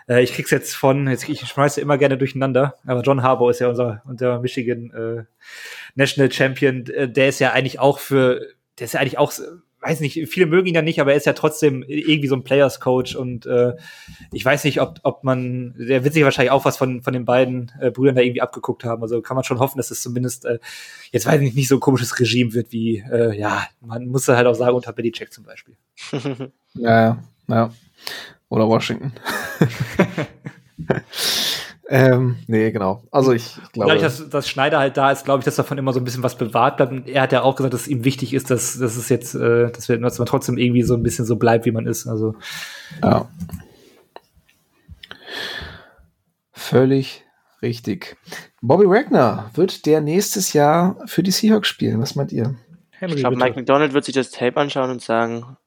äh, ich krieg's jetzt von, jetzt, ich schmeiße immer gerne durcheinander, aber John Harbour ist ja unser, unser Michigan äh, National Champion, äh, der ist ja eigentlich auch für, der ist ja eigentlich auch, weiß nicht, viele mögen ihn ja nicht, aber er ist ja trotzdem irgendwie so ein Players Coach und äh, ich weiß nicht, ob, ob man, der wird sich wahrscheinlich auch was von, von den beiden äh, Brüdern da irgendwie abgeguckt haben. Also kann man schon hoffen, dass es zumindest äh, jetzt weiß ich nicht, nicht so ein komisches Regime wird wie, äh, ja, man muss halt auch sagen, unter Belichick zum Beispiel. ja, ja. Oder Washington. ähm, nee, genau. Also ich, ich glaube. Dadurch, dass, dass Schneider halt da ist, glaube ich, dass davon immer so ein bisschen was bewahrt bleibt. Und er hat ja auch gesagt, dass es ihm wichtig ist, dass, dass es jetzt, äh, dass, wir, dass man trotzdem irgendwie so ein bisschen so bleibt, wie man ist. Also. Ja. Völlig richtig. Bobby Wagner wird der nächstes Jahr für die Seahawks spielen. Was meint ihr? Henry, ich glaube, Mike McDonald wird sich das Tape anschauen und sagen,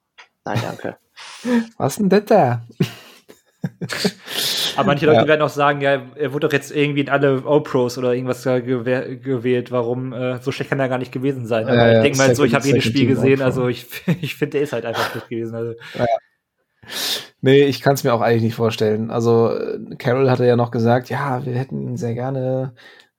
nein, danke. Was denn das da? Aber manche Leute ja. werden auch sagen, ja, er wurde doch jetzt irgendwie in alle O-Pros oder irgendwas gewählt. Warum? Äh, so schlecht kann er gar nicht gewesen sein. Aber ja, ich denke mal so, ich habe jedes Spiel gesehen, also ich, ich finde, der ist halt einfach schlecht gewesen. Also. Nee, ich kann es mir auch eigentlich nicht vorstellen. Also Carol hatte ja noch gesagt, ja, wir hätten ihn sehr gerne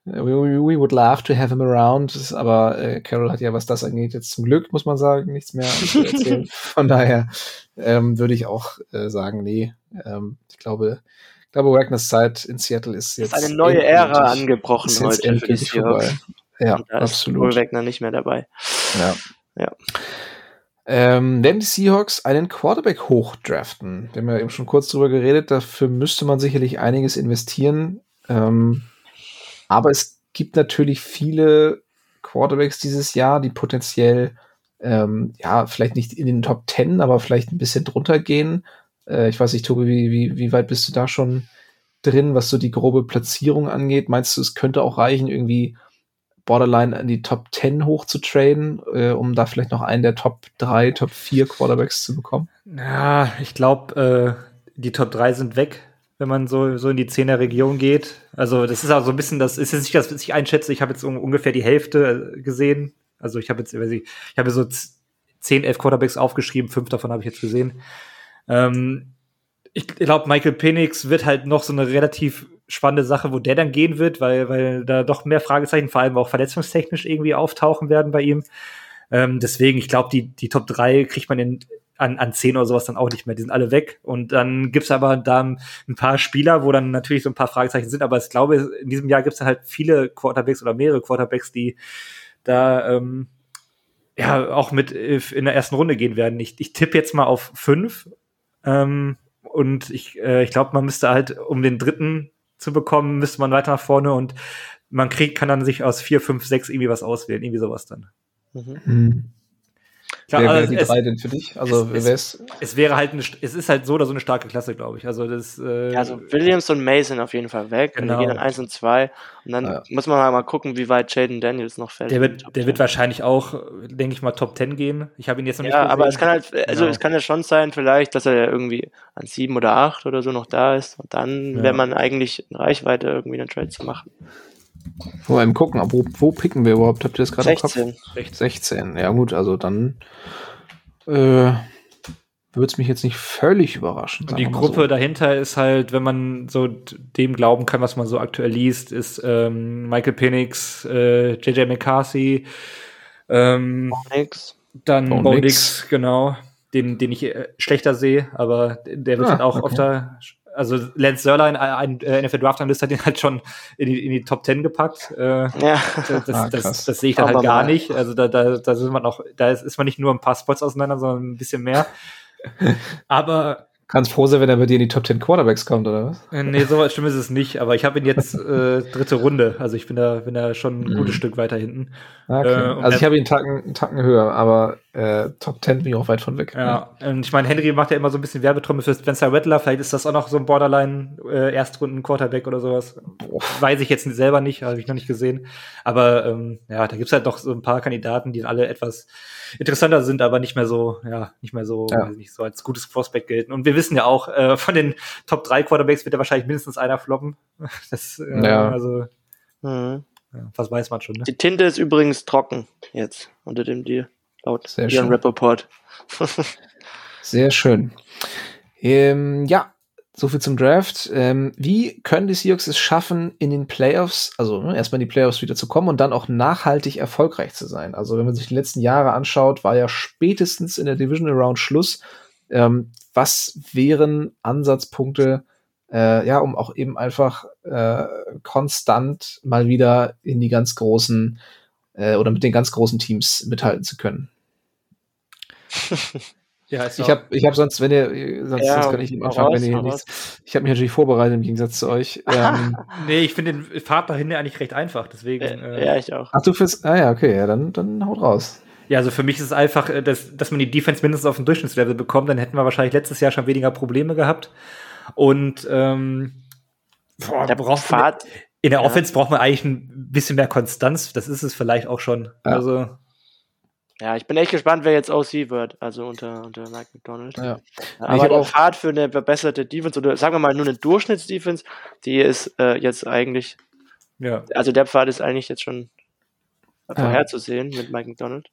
We, we, would love to have him around, aber äh, Carol hat ja, was das angeht, jetzt zum Glück, muss man sagen, nichts mehr zu erzählen. Von daher ähm, würde ich auch äh, sagen, nee, ähm, ich glaube, glaube, Wagners Zeit in Seattle ist jetzt. Ist eine neue Ära angebrochen heute für die vorbei. Ja, da absolut. Ist Wagner nicht mehr dabei. Ja. ja. Ähm, werden die Seahawks einen Quarterback hochdraften? Wir haben ja eben schon kurz drüber geredet, dafür müsste man sicherlich einiges investieren. Ähm, aber es gibt natürlich viele Quarterbacks dieses Jahr, die potenziell, ähm, ja, vielleicht nicht in den Top Ten, aber vielleicht ein bisschen drunter gehen. Äh, ich weiß nicht, Tobi, wie, wie, wie weit bist du da schon drin, was so die grobe Platzierung angeht? Meinst du, es könnte auch reichen, irgendwie Borderline in die Top 10 hochzutraden, äh, um da vielleicht noch einen der Top 3, Top 4 Quarterbacks zu bekommen? Ja, ich glaube, äh, die Top 3 sind weg wenn man so, so in die 10er Region geht. Also das ist auch so ein bisschen, das ist jetzt nicht das, was ich einschätze. Ich habe jetzt ungefähr die Hälfte äh, gesehen. Also ich habe jetzt, ich, ich habe so 10, 11 Quarterbacks aufgeschrieben, fünf davon habe ich jetzt gesehen. Ähm, ich glaube, Michael Penix wird halt noch so eine relativ spannende Sache, wo der dann gehen wird, weil, weil da doch mehr Fragezeichen, vor allem auch verletzungstechnisch irgendwie auftauchen werden bei ihm. Ähm, deswegen, ich glaube, die, die Top 3 kriegt man in, an, an 10 oder sowas dann auch nicht mehr. Die sind alle weg. Und dann gibt's aber da ein paar Spieler, wo dann natürlich so ein paar Fragezeichen sind. Aber ich glaube, in diesem Jahr gibt's dann halt viele Quarterbacks oder mehrere Quarterbacks, die da ähm, ja auch mit in der ersten Runde gehen werden. Ich, ich tippe jetzt mal auf fünf. Ähm, und ich, äh, ich glaube, man müsste halt, um den dritten zu bekommen, müsste man weiter nach vorne und man kriegt, kann dann sich aus vier, fünf, sechs irgendwie was auswählen, irgendwie sowas dann. Mhm. Klar, wer wäre also die es, drei denn für dich? Also es, es, es, wäre halt eine, es ist halt so oder so eine starke Klasse, glaube ich. Also das. Äh, ja, also Williams und Mason auf jeden Fall weg. Genau. Und die gehen dann eins und zwei. Und dann ja. muss man mal gucken, wie weit Jaden Daniels noch fällt. Der wird, der wird wahrscheinlich auch, denke ich mal, Top 10 gehen. Ich habe ihn jetzt noch ja, nicht gesehen. Ja, aber es kann halt, also genau. es kann ja schon sein, vielleicht, dass er irgendwie an sieben oder acht oder so noch da ist. Und dann ja. wäre man eigentlich in Reichweite, irgendwie einen Trade zu machen. Vor allem gucken, wo, wo picken wir überhaupt? Habt ihr das gerade im Kopf? 16. 16. Ja gut, also dann äh, würde es mich jetzt nicht völlig überraschen. Und die Gruppe so. dahinter ist halt, wenn man so dem glauben kann, was man so aktuell liest, ist ähm, Michael Penix, äh, JJ McCarthy, ähm, dann Bo Nix, genau, den, den ich äh, schlechter sehe, aber der wird ah, halt auch okay. öfter also Lance Sörlein, ein äh, NFL Draft Analyst, hat ihn halt schon in die, in die Top 10 gepackt. Äh, ja. Das, ah, das, das, sehe ich dann halt Aber halt gar mal. nicht. Also da, da, da sind man auch, da ist, ist man nicht nur ein paar Spots auseinander, sondern ein bisschen mehr. Aber Kannst froh sein, wenn er bei dir in die Top 10 Quarterbacks kommt, oder was? Äh, nee, so schlimm ist es nicht, aber ich habe ihn jetzt äh, dritte Runde. Also ich bin da, bin da schon ein gutes mhm. Stück weiter hinten. Okay. Äh, also ich habe ihn einen Tacken, einen Tacken höher, aber äh, Top 10 bin ich auch weit von weg. Ja, und ich meine, Henry macht ja immer so ein bisschen Werbetrommel für Spencer Rattler. Vielleicht ist das auch noch so ein Borderline-Erstrunden-Quarterback äh, oder sowas. Boah. Weiß ich jetzt selber nicht, habe ich noch nicht gesehen. Aber ähm, ja, da gibt's halt doch so ein paar Kandidaten, die alle etwas interessanter sind, aber nicht mehr so, ja, nicht mehr so, ja. nicht so als gutes Prospect gelten. Und wir wissen ja auch, äh, von den Top 3 Quarterbacks wird ja wahrscheinlich mindestens einer floppen. Das, äh, ja. also, mhm. ja, was weiß man schon. Ne? Die Tinte ist übrigens trocken jetzt unter dem Deal laut Sehr Ian Rappaport. Sehr schön. Ähm, ja, soviel zum Draft. Ähm, wie können die Seahawks es schaffen, in den Playoffs, also ne, erstmal in die Playoffs wieder zu kommen und dann auch nachhaltig erfolgreich zu sein? Also wenn man sich die letzten Jahre anschaut, war ja spätestens in der Division Around Schluss. Ähm, was wären Ansatzpunkte, äh, ja, um auch eben einfach äh, konstant mal wieder in die ganz großen äh, oder mit den ganz großen Teams mithalten zu können? ja, ich habe ich hab sonst, wenn ihr, sonst, ja, sonst kann ich nicht anfangen, wenn ihr nichts. Ich habe mich natürlich vorbereitet im Gegensatz zu euch. ähm, nee, ich finde den Pfad dahin eigentlich recht einfach, deswegen. Äh, ja, ich auch. Ach, du fürs, ah ja, okay, ja, dann, dann haut raus. Ja, also für mich ist es einfach, äh, dass, dass man die Defense mindestens auf dem Durchschnittslevel bekommt, dann hätten wir wahrscheinlich letztes Jahr schon weniger Probleme gehabt. Und ähm, boah, der braucht Fahrt. In der ja. Offense braucht man eigentlich ein bisschen mehr Konstanz. Das ist es vielleicht auch schon. Ja. Also ja, ich bin echt gespannt, wer jetzt OC wird, also unter, unter Mike McDonald. Ja. Aber der Pfad für eine verbesserte Defense oder sagen wir mal nur eine Durchschnittsdefense, die ist äh, jetzt eigentlich, ja. also der Pfad ist eigentlich jetzt schon vorherzusehen mit Mike McDonald.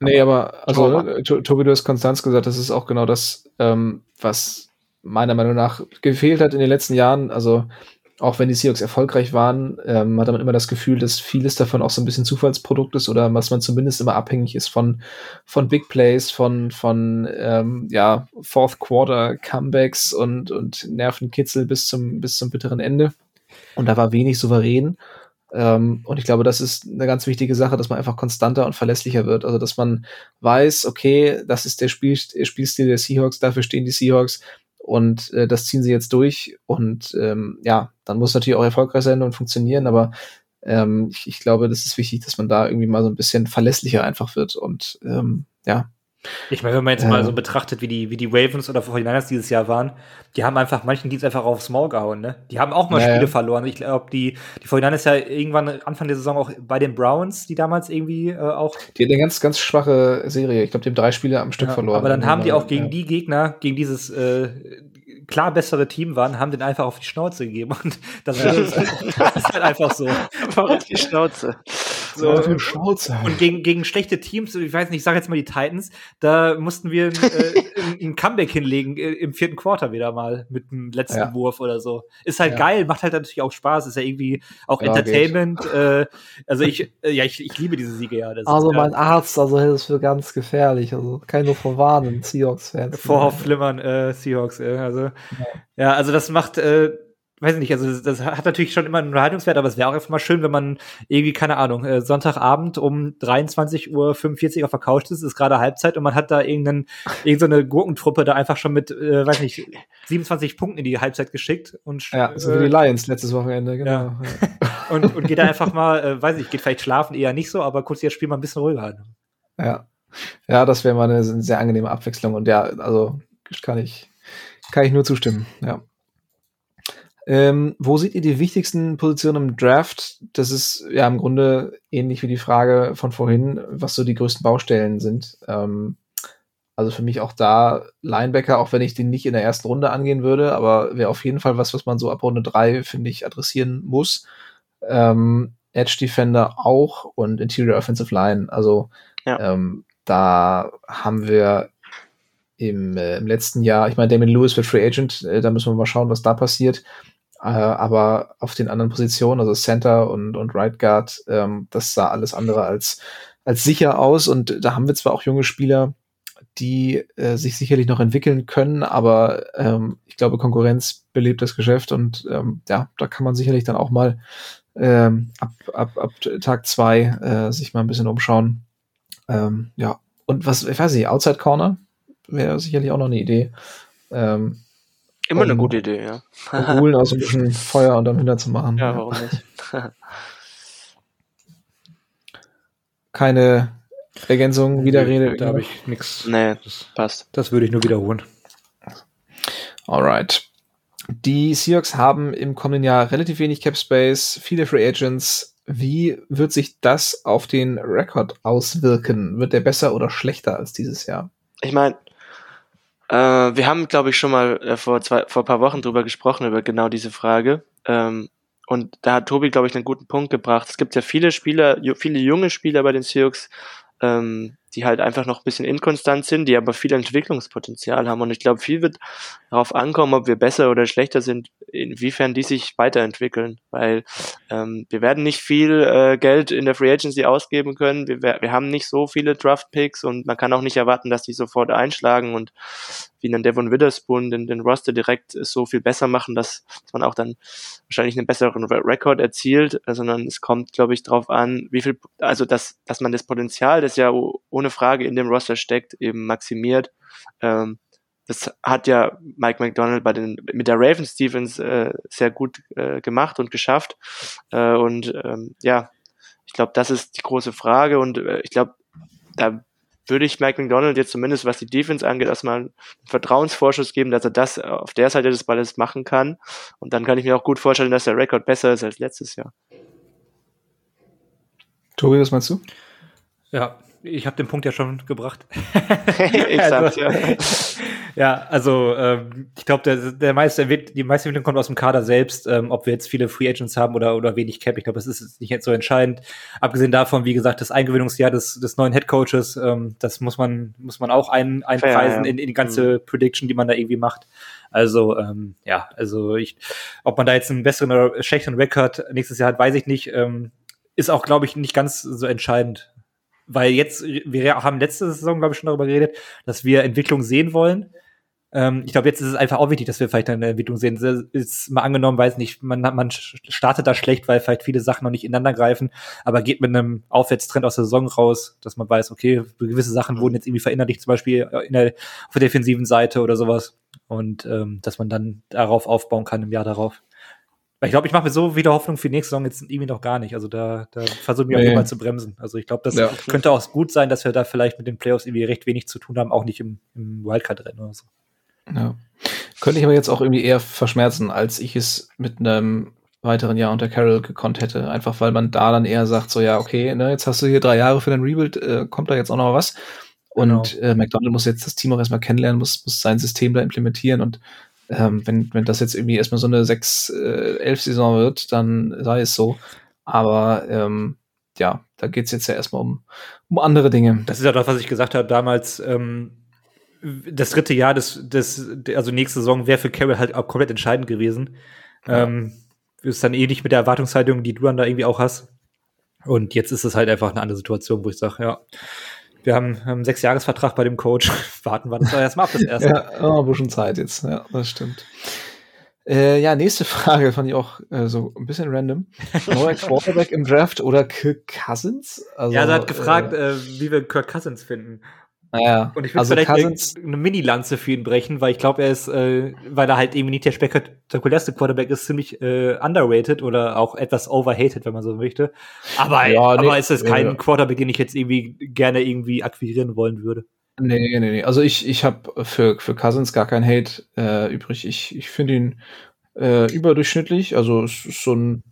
Nee, aber also ne, Tobi, du hast Konstanz gesagt, das ist auch genau das, ähm, was meiner Meinung nach gefehlt hat in den letzten Jahren. Also auch wenn die Seahawks erfolgreich waren, ähm, hat man immer das Gefühl, dass vieles davon auch so ein bisschen Zufallsprodukt ist oder dass man zumindest immer abhängig ist von, von Big Plays, von, von ähm, ja, Fourth Quarter Comebacks und, und Nervenkitzel bis zum, bis zum bitteren Ende. Und da war wenig souverän. Ähm, und ich glaube, das ist eine ganz wichtige Sache, dass man einfach konstanter und verlässlicher wird. Also, dass man weiß, okay, das ist der Spiel, Spielstil der Seahawks, dafür stehen die Seahawks und äh, das ziehen sie jetzt durch. Und ähm, ja, dann muss natürlich auch erfolgreich sein und funktionieren, aber ähm, ich, ich glaube, das ist wichtig, dass man da irgendwie mal so ein bisschen verlässlicher einfach wird. Und ähm, ja, ich meine, wenn man jetzt äh, mal so betrachtet, wie die, wie die Ravens oder 49ers dieses Jahr waren, die haben einfach manchen Dienst einfach aufs Maul gehauen, ne? Die haben auch mal naja. Spiele verloren. Ich glaube, die, die 49ers ja irgendwann Anfang der Saison auch bei den Browns, die damals irgendwie äh, auch. Die hatten eine ganz, ganz schwache Serie. Ich glaube, die haben drei Spiele am Stück ja, verloren. Aber dann haben die auch gegen ja. die Gegner, gegen dieses äh, klar bessere Team waren, haben den einfach auf die Schnauze gegeben. Und das, ist, das ist halt einfach so. auf die Schnauze. So. Schnauze. Und gegen, gegen schlechte Teams, ich weiß nicht, ich sage jetzt mal die Titans, da mussten wir äh, ein Comeback hinlegen äh, im vierten Quarter wieder mal mit dem letzten ja. Wurf oder so. Ist halt ja. geil, macht halt natürlich auch Spaß, ist ja irgendwie auch ja, Entertainment. Äh, also ich, äh, ja, ich, ich liebe diese Siege ja. also ist, mein Arzt, also hält es für ganz gefährlich. Also kann ich nur vorwarnen, Seahawks-Fans. Vorhofflimmern, äh, Seahawks, äh, also ja. also das macht, äh, weiß nicht, also das, hat natürlich schon immer einen Unterhaltungswert, aber es wäre auch einfach mal schön, wenn man irgendwie, keine Ahnung, äh, Sonntagabend um 23.45 Uhr auf der Couch ist, ist gerade Halbzeit und man hat da irgendeinen, irgendeine Gurkentruppe da einfach schon mit, äh, weiß nicht, 27 Punkten in die Halbzeit geschickt und Ja, so wie die äh, Lions letztes Wochenende, genau. Ja. und, und geht da einfach mal, äh, weiß nicht, geht vielleicht schlafen eher nicht so, aber kurz das Spiel mal ein bisschen ruhiger an. Ja. Ja, das wäre mal eine, eine sehr angenehme Abwechslung und ja, also kann ich kann ich nur zustimmen, ja. Ähm, wo seht ihr die wichtigsten Positionen im Draft? Das ist ja im Grunde ähnlich wie die Frage von vorhin, was so die größten Baustellen sind. Ähm, also für mich auch da Linebacker, auch wenn ich den nicht in der ersten Runde angehen würde, aber wäre auf jeden Fall was, was man so ab Runde drei finde ich, adressieren muss. Ähm, Edge Defender auch und Interior Offensive Line. Also ja. ähm, da haben wir im, äh, im letzten Jahr, ich meine, Damien Lewis wird Free Agent, äh, da müssen wir mal schauen, was da passiert. Äh, aber auf den anderen Positionen, also Center und, und Right Guard, ähm, das sah alles andere als, als sicher aus. Und da haben wir zwar auch junge Spieler, die äh, sich sicherlich noch entwickeln können, aber ähm, ich glaube, Konkurrenz belebt das Geschäft und ähm, ja, da kann man sicherlich dann auch mal ähm, ab, ab, ab Tag zwei äh, sich mal ein bisschen umschauen. Ähm, ja, und was, ich weiß nicht, Outside Corner wäre sicherlich auch noch eine Idee. Ähm, Immer eine gute Idee, ja. Holen aus ein bisschen Feuer und dann hinter zu machen. Ja, warum nicht? Keine Ergänzung, Widerrede? Da habe ich nichts. Nee, passt. Das würde ich nur wiederholen. Alright. Die Seahawks haben im kommenden Jahr relativ wenig Cap Space, viele Free Agents. Wie wird sich das auf den Rekord auswirken? Wird der besser oder schlechter als dieses Jahr? Ich meine, äh, wir haben, glaube ich, schon mal äh, vor, zwei, vor ein paar Wochen drüber gesprochen, über genau diese Frage. Ähm, und da hat Tobi, glaube ich, einen guten Punkt gebracht. Es gibt ja viele Spieler, viele junge Spieler bei den Seahawks, ähm, die halt einfach noch ein bisschen inkonstant sind, die aber viel Entwicklungspotenzial haben. Und ich glaube, viel wird darauf ankommen, ob wir besser oder schlechter sind, inwiefern die sich weiterentwickeln. Weil ähm, wir werden nicht viel äh, Geld in der Free Agency ausgeben können. Wir, wir haben nicht so viele Draft Picks und man kann auch nicht erwarten, dass die sofort einschlagen und wie dann Devon Witherspoon den, den Roster direkt so viel besser machen, dass, dass man auch dann wahrscheinlich einen besseren Rekord erzielt, sondern es kommt, glaube ich, darauf an, wie viel, also dass, dass man das Potenzial, das ja ohne Frage in dem Roster steckt, eben maximiert. Ähm, das hat ja Mike McDonald bei den mit der Raven Stevens äh, sehr gut äh, gemacht und geschafft. Äh, und ähm, ja, ich glaube, das ist die große Frage und äh, ich glaube, da würde ich Mike McDonald jetzt zumindest, was die Defense angeht, erstmal einen Vertrauensvorschuss geben, dass er das auf der Seite des Balles machen kann. Und dann kann ich mir auch gut vorstellen, dass der Rekord besser ist als letztes Jahr. Tobi, was meinst du? Ja, ich habe den Punkt ja schon gebracht. Exakt, also, ja. Ja, also ähm, ich glaube, der, der meiste die meiste Entwicklung kommt aus dem Kader selbst, ähm, ob wir jetzt viele Free Agents haben oder, oder wenig Cap. Ich glaube, das ist nicht jetzt so entscheidend. Abgesehen davon, wie gesagt, das Eingewöhnungsjahr des, des neuen Head Coaches, ähm, das muss man, muss man auch ein, einpreisen ja. in, in die ganze mhm. Prediction, die man da irgendwie macht. Also, ähm, ja, also ich, ob man da jetzt einen besseren oder schlechteren Rekord nächstes Jahr hat, weiß ich nicht. Ähm, ist auch, glaube ich, nicht ganz so entscheidend weil jetzt, wir haben letzte Saison, glaube ich, schon darüber geredet, dass wir Entwicklung sehen wollen. Ähm, ich glaube, jetzt ist es einfach auch wichtig, dass wir vielleicht eine Entwicklung sehen. Ist mal angenommen, weiß nicht, man, man startet da schlecht, weil vielleicht viele Sachen noch nicht ineinander greifen, aber geht mit einem Aufwärtstrend aus der Saison raus, dass man weiß, okay, gewisse Sachen wurden jetzt irgendwie verinnerlicht, zum Beispiel in der, auf der defensiven Seite oder sowas. Und ähm, dass man dann darauf aufbauen kann im Jahr darauf. Weil ich glaube, ich mache mir so wieder Hoffnung für die nächste Saison jetzt irgendwie noch gar nicht. Also da, da versuche ich mich nee. auch mal zu bremsen. Also ich glaube, das ja. könnte auch gut sein, dass wir da vielleicht mit den Playoffs irgendwie recht wenig zu tun haben, auch nicht im, im Wildcard-Rennen oder so. Ja. Könnte ich aber jetzt auch irgendwie eher verschmerzen, als ich es mit einem weiteren Jahr unter Carroll gekonnt hätte. Einfach weil man da dann eher sagt, so ja, okay, ne, jetzt hast du hier drei Jahre für den Rebuild, äh, kommt da jetzt auch noch was. Und genau. äh, McDonald muss jetzt das Team auch erstmal kennenlernen, muss, muss sein System da implementieren und ähm, wenn, wenn das jetzt irgendwie erstmal so eine 6-11-Saison äh, wird, dann sei es so. Aber ähm, ja, da geht es jetzt ja erstmal um, um andere Dinge. Das ist ja das, was ich gesagt habe damals. Ähm, das dritte Jahr des, des, also nächste Saison wäre für Carroll halt auch komplett entscheidend gewesen. Ja. Ähm, ist dann ähnlich mit der Erwartungshaltung, die du dann da irgendwie auch hast. Und jetzt ist es halt einfach eine andere Situation, wo ich sage, ja, wir haben einen Sechsjahresvertrag bei dem Coach. Warten wir das erstmal ab, das erste. ja, oh, ein bisschen Zeit jetzt. Ja, das stimmt. Äh, ja, nächste Frage fand ich auch äh, so ein bisschen random. Neuer Quarterback im Draft oder Kirk Cousins? Also, ja, er hat gefragt, äh, äh, wie wir Kirk Cousins finden. Naja, und ich würde also vielleicht Cousins, eine Mini-Lanze für ihn brechen, weil ich glaube, er ist, äh, weil er halt irgendwie nicht der spektakulärste Quarterback ist, ziemlich äh, underrated oder auch etwas overhated, wenn man so möchte. Aber, ja, aber nee, ist es kein ja. Quarterback, den ich jetzt irgendwie gerne irgendwie akquirieren wollen würde. Nee, nee, nee. Also ich, ich habe für, für Cousins gar kein Hate äh, übrig. Ich, ich finde ihn äh, überdurchschnittlich. Also es ist so ein,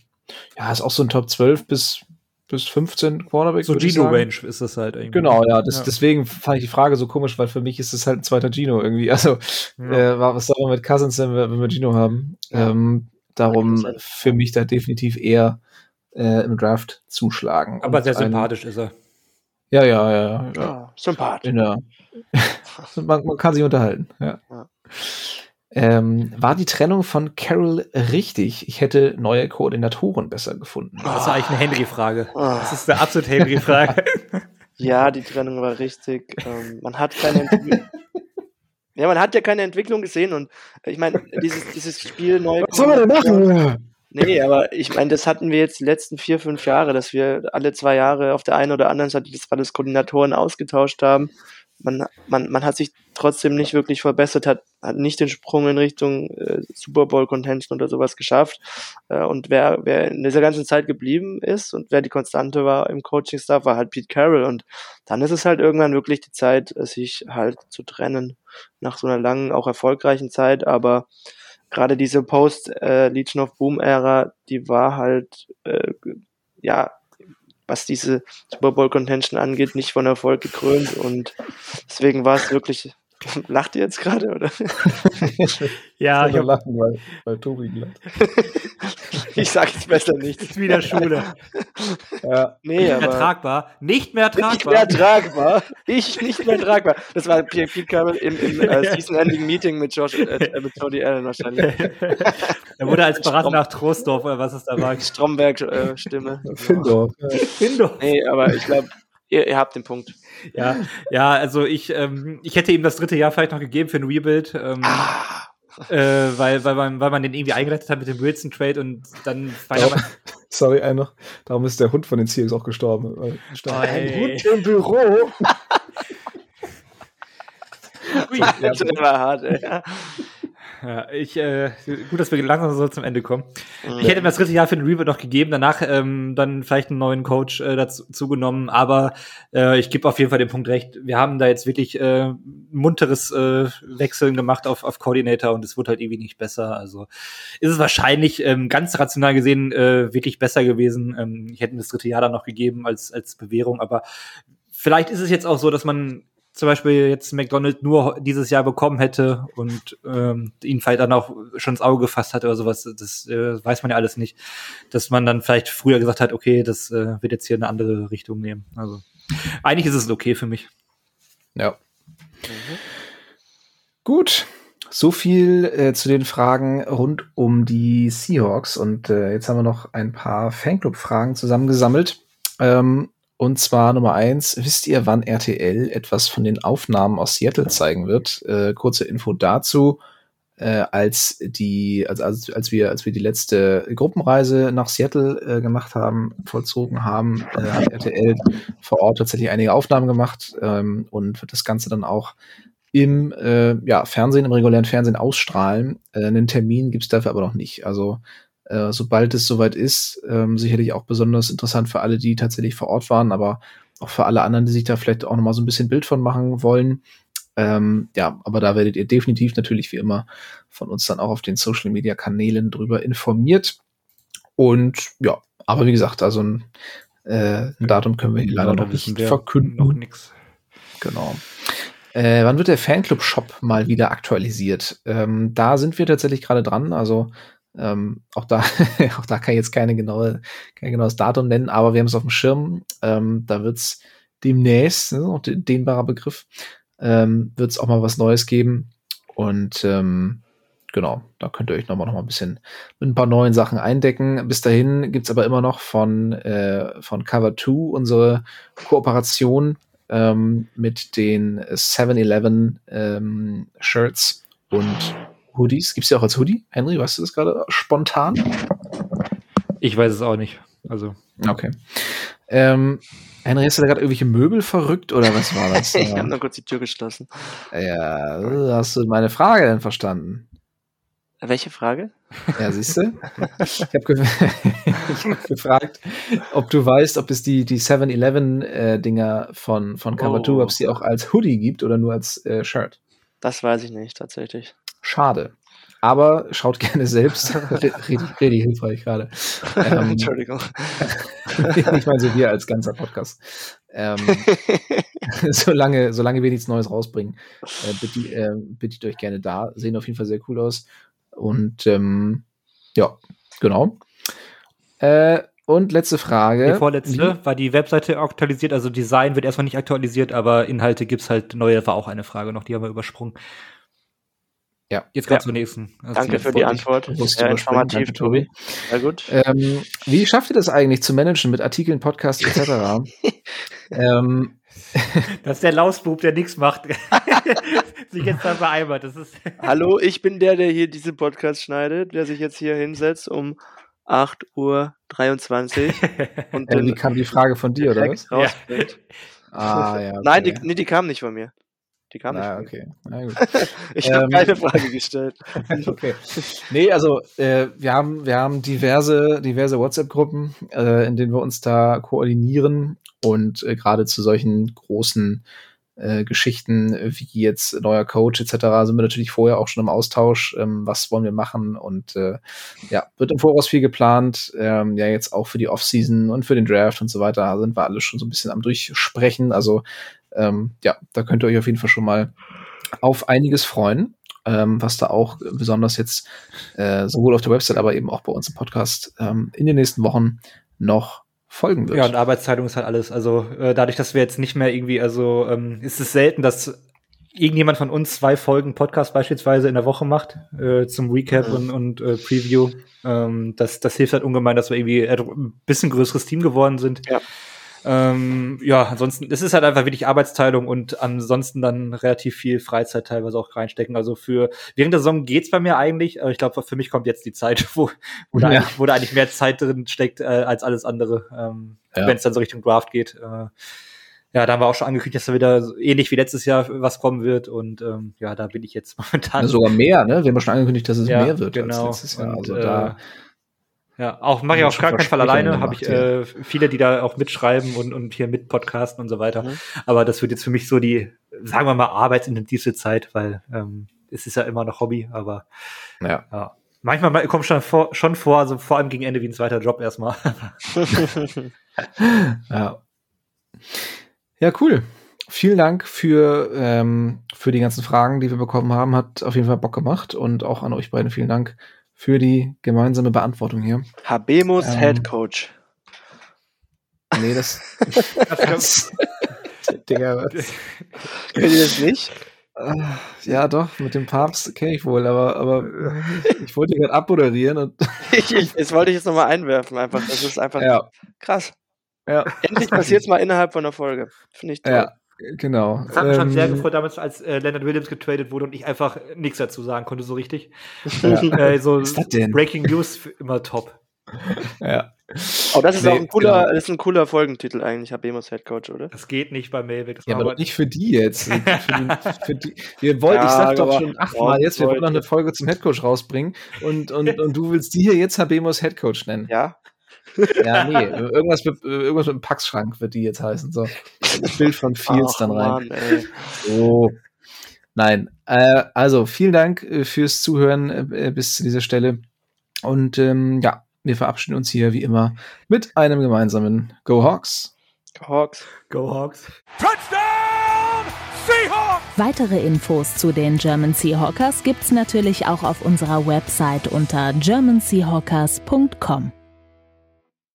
ja, ist auch so ein Top 12 bis bis 15 Quarterback. So Gino-Range ist das halt irgendwie. Genau, ja, das, ja. Deswegen fand ich die Frage so komisch, weil für mich ist es halt ein zweiter Gino irgendwie. Also, ja. äh, was soll man mit Cousins, wenn wir, wenn wir Gino haben? Ja. Ähm, darum für mich da definitiv eher äh, im Draft zuschlagen. Aber sehr sympathisch ist er. Ja, ja, ja. ja. sympathisch. man, man, kann sich unterhalten. Ja. Ähm, war die Trennung von Carol richtig? Ich hätte neue Koordinatoren besser gefunden. Das ist eigentlich eine Henry-Frage. Das ist eine absolute Henry-Frage. ja, die Trennung war richtig. Ähm, man hat keine Entwicklung. ja, man hat ja keine Entwicklung gesehen und ich meine, dieses, dieses Spiel neu. Was soll man denn machen? Nee, aber ich meine, das hatten wir jetzt die letzten vier, fünf Jahre, dass wir alle zwei Jahre auf der einen oder anderen Seite des Balles Koordinatoren ausgetauscht haben. Man, man, man hat sich trotzdem nicht wirklich verbessert, hat, hat nicht den Sprung in Richtung äh, Super Bowl Contention oder sowas geschafft. Äh, und wer, wer in dieser ganzen Zeit geblieben ist und wer die Konstante war im Coaching-Staff, war halt Pete Carroll. Und dann ist es halt irgendwann wirklich die Zeit, sich halt zu trennen nach so einer langen, auch erfolgreichen Zeit. Aber gerade diese Post-Legion äh, of Boom-Ära, die war halt, äh, ja, was diese Super Bowl Contention angeht, nicht von Erfolg gekrönt und deswegen war es wirklich. Lacht ihr jetzt gerade, oder? ja, ich lachen, weil, weil Tobi lacht. ich sag jetzt besser nichts. Ist wieder Schule. ja. Nee, nicht aber mehr tragbar. Nicht mehr tragbar. Nicht mehr tragbar. Ich nicht mehr tragbar. Das war Pete Carroll im, im äh, Season-Ending-Meeting mit Josh, äh, mit Jody Allen wahrscheinlich. er wurde als Berater nach Trostdorf oder was es da war. Stromberg-Stimme. Äh, Findorf. Findorf. Nee, aber ich glaube, ihr, ihr habt den Punkt. Ja, ja, also ich, ähm, ich hätte ihm das dritte Jahr vielleicht noch gegeben für ein Rebuild. Ähm, ah. äh, weil, weil, man, weil man den irgendwie eingeleitet hat mit dem Wilson-Trade und dann Darum, Sorry, ein noch. Darum ist der Hund von den Seahawks auch gestorben. Oh, ein Hund im Büro. Ui, ja, das war hart, ey. Ja, ich, äh, gut, dass wir langsam so zum Ende kommen. Ich hätte mir das dritte Jahr für den Reboot noch gegeben, danach ähm, dann vielleicht einen neuen Coach äh, dazu genommen, aber äh, ich gebe auf jeden Fall den Punkt recht. Wir haben da jetzt wirklich äh, munteres äh, Wechseln gemacht auf, auf Coordinator und es wurde halt irgendwie nicht besser. Also ist es wahrscheinlich ähm, ganz rational gesehen äh, wirklich besser gewesen. Ähm, ich hätte mir das dritte Jahr dann noch gegeben als, als Bewährung, aber vielleicht ist es jetzt auch so, dass man zum Beispiel jetzt McDonald nur dieses Jahr bekommen hätte und ähm, ihn vielleicht dann auch schon ins Auge gefasst hat oder sowas, das äh, weiß man ja alles nicht. Dass man dann vielleicht früher gesagt hat, okay, das äh, wird jetzt hier eine andere Richtung nehmen. Also eigentlich ist es okay für mich. Ja. Mhm. Gut. So viel äh, zu den Fragen rund um die Seahawks. Und äh, jetzt haben wir noch ein paar Fanclub-Fragen zusammengesammelt. Ähm, und zwar Nummer eins, wisst ihr, wann RTL etwas von den Aufnahmen aus Seattle zeigen wird? Äh, kurze Info dazu. Äh, als die, also als, als wir, als wir die letzte Gruppenreise nach Seattle äh, gemacht haben, vollzogen haben, äh, hat RTL vor Ort tatsächlich einige Aufnahmen gemacht ähm, und wird das Ganze dann auch im äh, ja, Fernsehen, im regulären Fernsehen ausstrahlen. Äh, einen Termin gibt's dafür aber noch nicht. Also äh, sobald es soweit ist. Ähm, sicherlich auch besonders interessant für alle, die tatsächlich vor Ort waren, aber auch für alle anderen, die sich da vielleicht auch nochmal so ein bisschen Bild von machen wollen. Ähm, ja, aber da werdet ihr definitiv natürlich wie immer von uns dann auch auf den Social Media Kanälen drüber informiert. Und ja, aber wie gesagt, also ein, äh, ein Datum können wir hier leider noch nicht verkünden. Noch nix. Genau. Äh, wann wird der Fanclub-Shop mal wieder aktualisiert? Ähm, da sind wir tatsächlich gerade dran. Also ähm, auch da, auch da kann ich jetzt keine genaue, kein genaues Datum nennen, aber wir haben es auf dem Schirm. Ähm, da wird es demnächst, ne, auch dehnbarer Begriff, ähm, wird es auch mal was Neues geben. Und ähm, genau, da könnt ihr euch nochmal noch mal ein bisschen mit ein paar neuen Sachen eindecken. Bis dahin gibt's aber immer noch von, äh, von Cover 2 unsere Kooperation ähm, mit den 7-Eleven ähm, Shirts und Hoodies. Gibt es ja auch als Hoodie? Henry, weißt du das gerade spontan? Ich weiß es auch nicht. Also. Okay. Ähm, Henry, hast du da gerade irgendwelche Möbel verrückt oder was war das? ich habe nur kurz die Tür geschlossen. Ja, hast du meine Frage denn verstanden? Welche Frage? Ja, siehst du? Ich habe ge hab gefragt, ob du weißt, ob es die, die 7-Eleven-Dinger äh, von, von Cover oh. ob es die auch als Hoodie gibt oder nur als äh, Shirt. Das weiß ich nicht, tatsächlich. Schade. Aber schaut gerne selbst. Redi, Redi hilfreich gerade. Ähm, Entschuldigung. ich meine, so wir als ganzer Podcast. Ähm, solange, solange wir nichts Neues rausbringen, äh, bitte, äh, bitte ich euch gerne da. Sehen auf jeden Fall sehr cool aus. Und ähm, ja, genau. Äh, und letzte Frage. Die vorletzte war die Webseite aktualisiert, also Design wird erstmal nicht aktualisiert, aber Inhalte gibt es halt neue, war auch eine Frage noch, die haben wir übersprungen. Ja. Jetzt kommt ja. zur nächsten. Also Danke für die Antwort. Sehr informativ, Danke, Tobi. Sehr gut. Ähm, wie schafft ihr das eigentlich zu managen mit Artikeln, Podcasts etc.? ähm, das ist der Lausbub, der nichts macht. sich jetzt da vereinbart. Das ist Hallo, ich bin der, der hier diese Podcast schneidet, der sich jetzt hier hinsetzt um 8.23 Uhr. Und ja, wie kam die Frage von dir, oder was? Ja. Ah, ja, okay. Nein, die, nee, die kam nicht von mir. Die kam Na, nicht. okay. Na gut. Ich habe Ähm, keine Frage gestellt. okay. Nee, also äh, wir haben wir haben diverse diverse WhatsApp-Gruppen, äh, in denen wir uns da koordinieren und äh, gerade zu solchen großen äh, Geschichten wie jetzt neuer Coach etc. sind wir natürlich vorher auch schon im Austausch, ähm, was wollen wir machen und äh, ja wird im Voraus viel geplant, ähm, ja jetzt auch für die Offseason und für den Draft und so weiter Da sind wir alle schon so ein bisschen am durchsprechen, also ähm, ja da könnt ihr euch auf jeden Fall schon mal auf einiges freuen ähm, was da auch besonders jetzt äh, sowohl auf der Website, aber eben auch bei uns im Podcast ähm, in den nächsten Wochen noch folgen wird. Ja, und Arbeitsteilung ist halt alles. Also äh, dadurch, dass wir jetzt nicht mehr irgendwie, also ähm, ist es selten, dass irgendjemand von uns zwei Folgen Podcast beispielsweise in der Woche macht äh, zum Recap Mhm. und, und äh, Preview. Ähm, das, das hilft halt ungemein, dass wir irgendwie ein bisschen größeres Team geworden sind. Ja. Ähm, ja, ansonsten, es ist halt einfach wirklich Arbeitsteilung und ansonsten dann relativ viel Freizeit teilweise auch reinstecken. Also für während der Saison geht's bei mir eigentlich, aber ich glaube, für mich kommt jetzt die Zeit, wo, wo, da, Ja. eigentlich, wo da eigentlich mehr Zeit drin steckt äh, als alles andere, ähm, Ja. wenn es dann so Richtung Draft geht. Äh, ja, da haben wir auch schon angekündigt, dass da wieder so ähnlich wie letztes Jahr was kommen wird und ähm, ja, da bin ich jetzt momentan. Ja, sogar mehr, ne? Wir haben schon angekündigt, dass es mehr wird genau. als letztes Jahr. Und, Also äh, da Ja, auch mache ich auf gar keinen Fall alleine, habe ich äh, viele, die da auch mitschreiben und, und hier mit podcasten und so weiter. Mhm. Aber das wird jetzt für mich so die, sagen wir mal, arbeitsintensivste Zeit, weil ähm, es ist ja immer noch Hobby, aber ja. ja. Manchmal mal- kommt schon vor, schon vor, also vor allem gegen Ende wie ein zweiter Job erstmal. Ja. Ja, cool. Vielen Dank für, ähm, für die ganzen Fragen, die wir bekommen haben. Hat auf jeden Fall Bock gemacht. Und auch an euch beiden vielen Dank für die gemeinsame Beantwortung hier. Habemus Ähm. Head Coach. Nee, das. das Digga, was? Kennt ihr das nicht? Ja, doch, mit dem Papst kenne ich wohl, aber, aber ich wollte gerade abmoderieren und Ich, ich, das wollte ich jetzt nochmal einwerfen, einfach. Das ist einfach ja, krass. ja, Endlich passiert es mal innerhalb von einer Folge. Finde ich toll. ja, genau. Das hat mich schon sehr Ähm, gefreut damals, als äh, Leonard Williams getradet wurde und ich einfach nichts dazu sagen konnte, so richtig. Ja. Äh, so Was ist das denn? Breaking News immer top. Ja. Oh, das ist Nee, auch ein cooler, genau. das ist ein cooler Folgentitel eigentlich, Habemus Head Coach, oder? Das geht nicht bei. Das Ja, aber nicht für die jetzt. Für die, für die. Wir wollten, ich Ja, sag doch schon achtmal jetzt, wir wollen noch eine Folge zum Headcoach rausbringen und, und, und du willst die hier jetzt Habemos Headcoach nennen. Ja. Ja, nee, irgendwas mit, irgendwas mit dem Packschrank wird die jetzt heißen. So. Das Bild von Fields dann rein. Mann. So. Nein, äh, also vielen Dank äh, fürs Zuhören äh, bis zu dieser Stelle. Und ähm, ja, wir verabschieden uns hier wie immer mit einem gemeinsamen Go Hawks. Hawks. Go Hawks. Weitere Infos zu den German Seahawkers gibt's natürlich auch auf unserer Website unter germanseahawkers.com.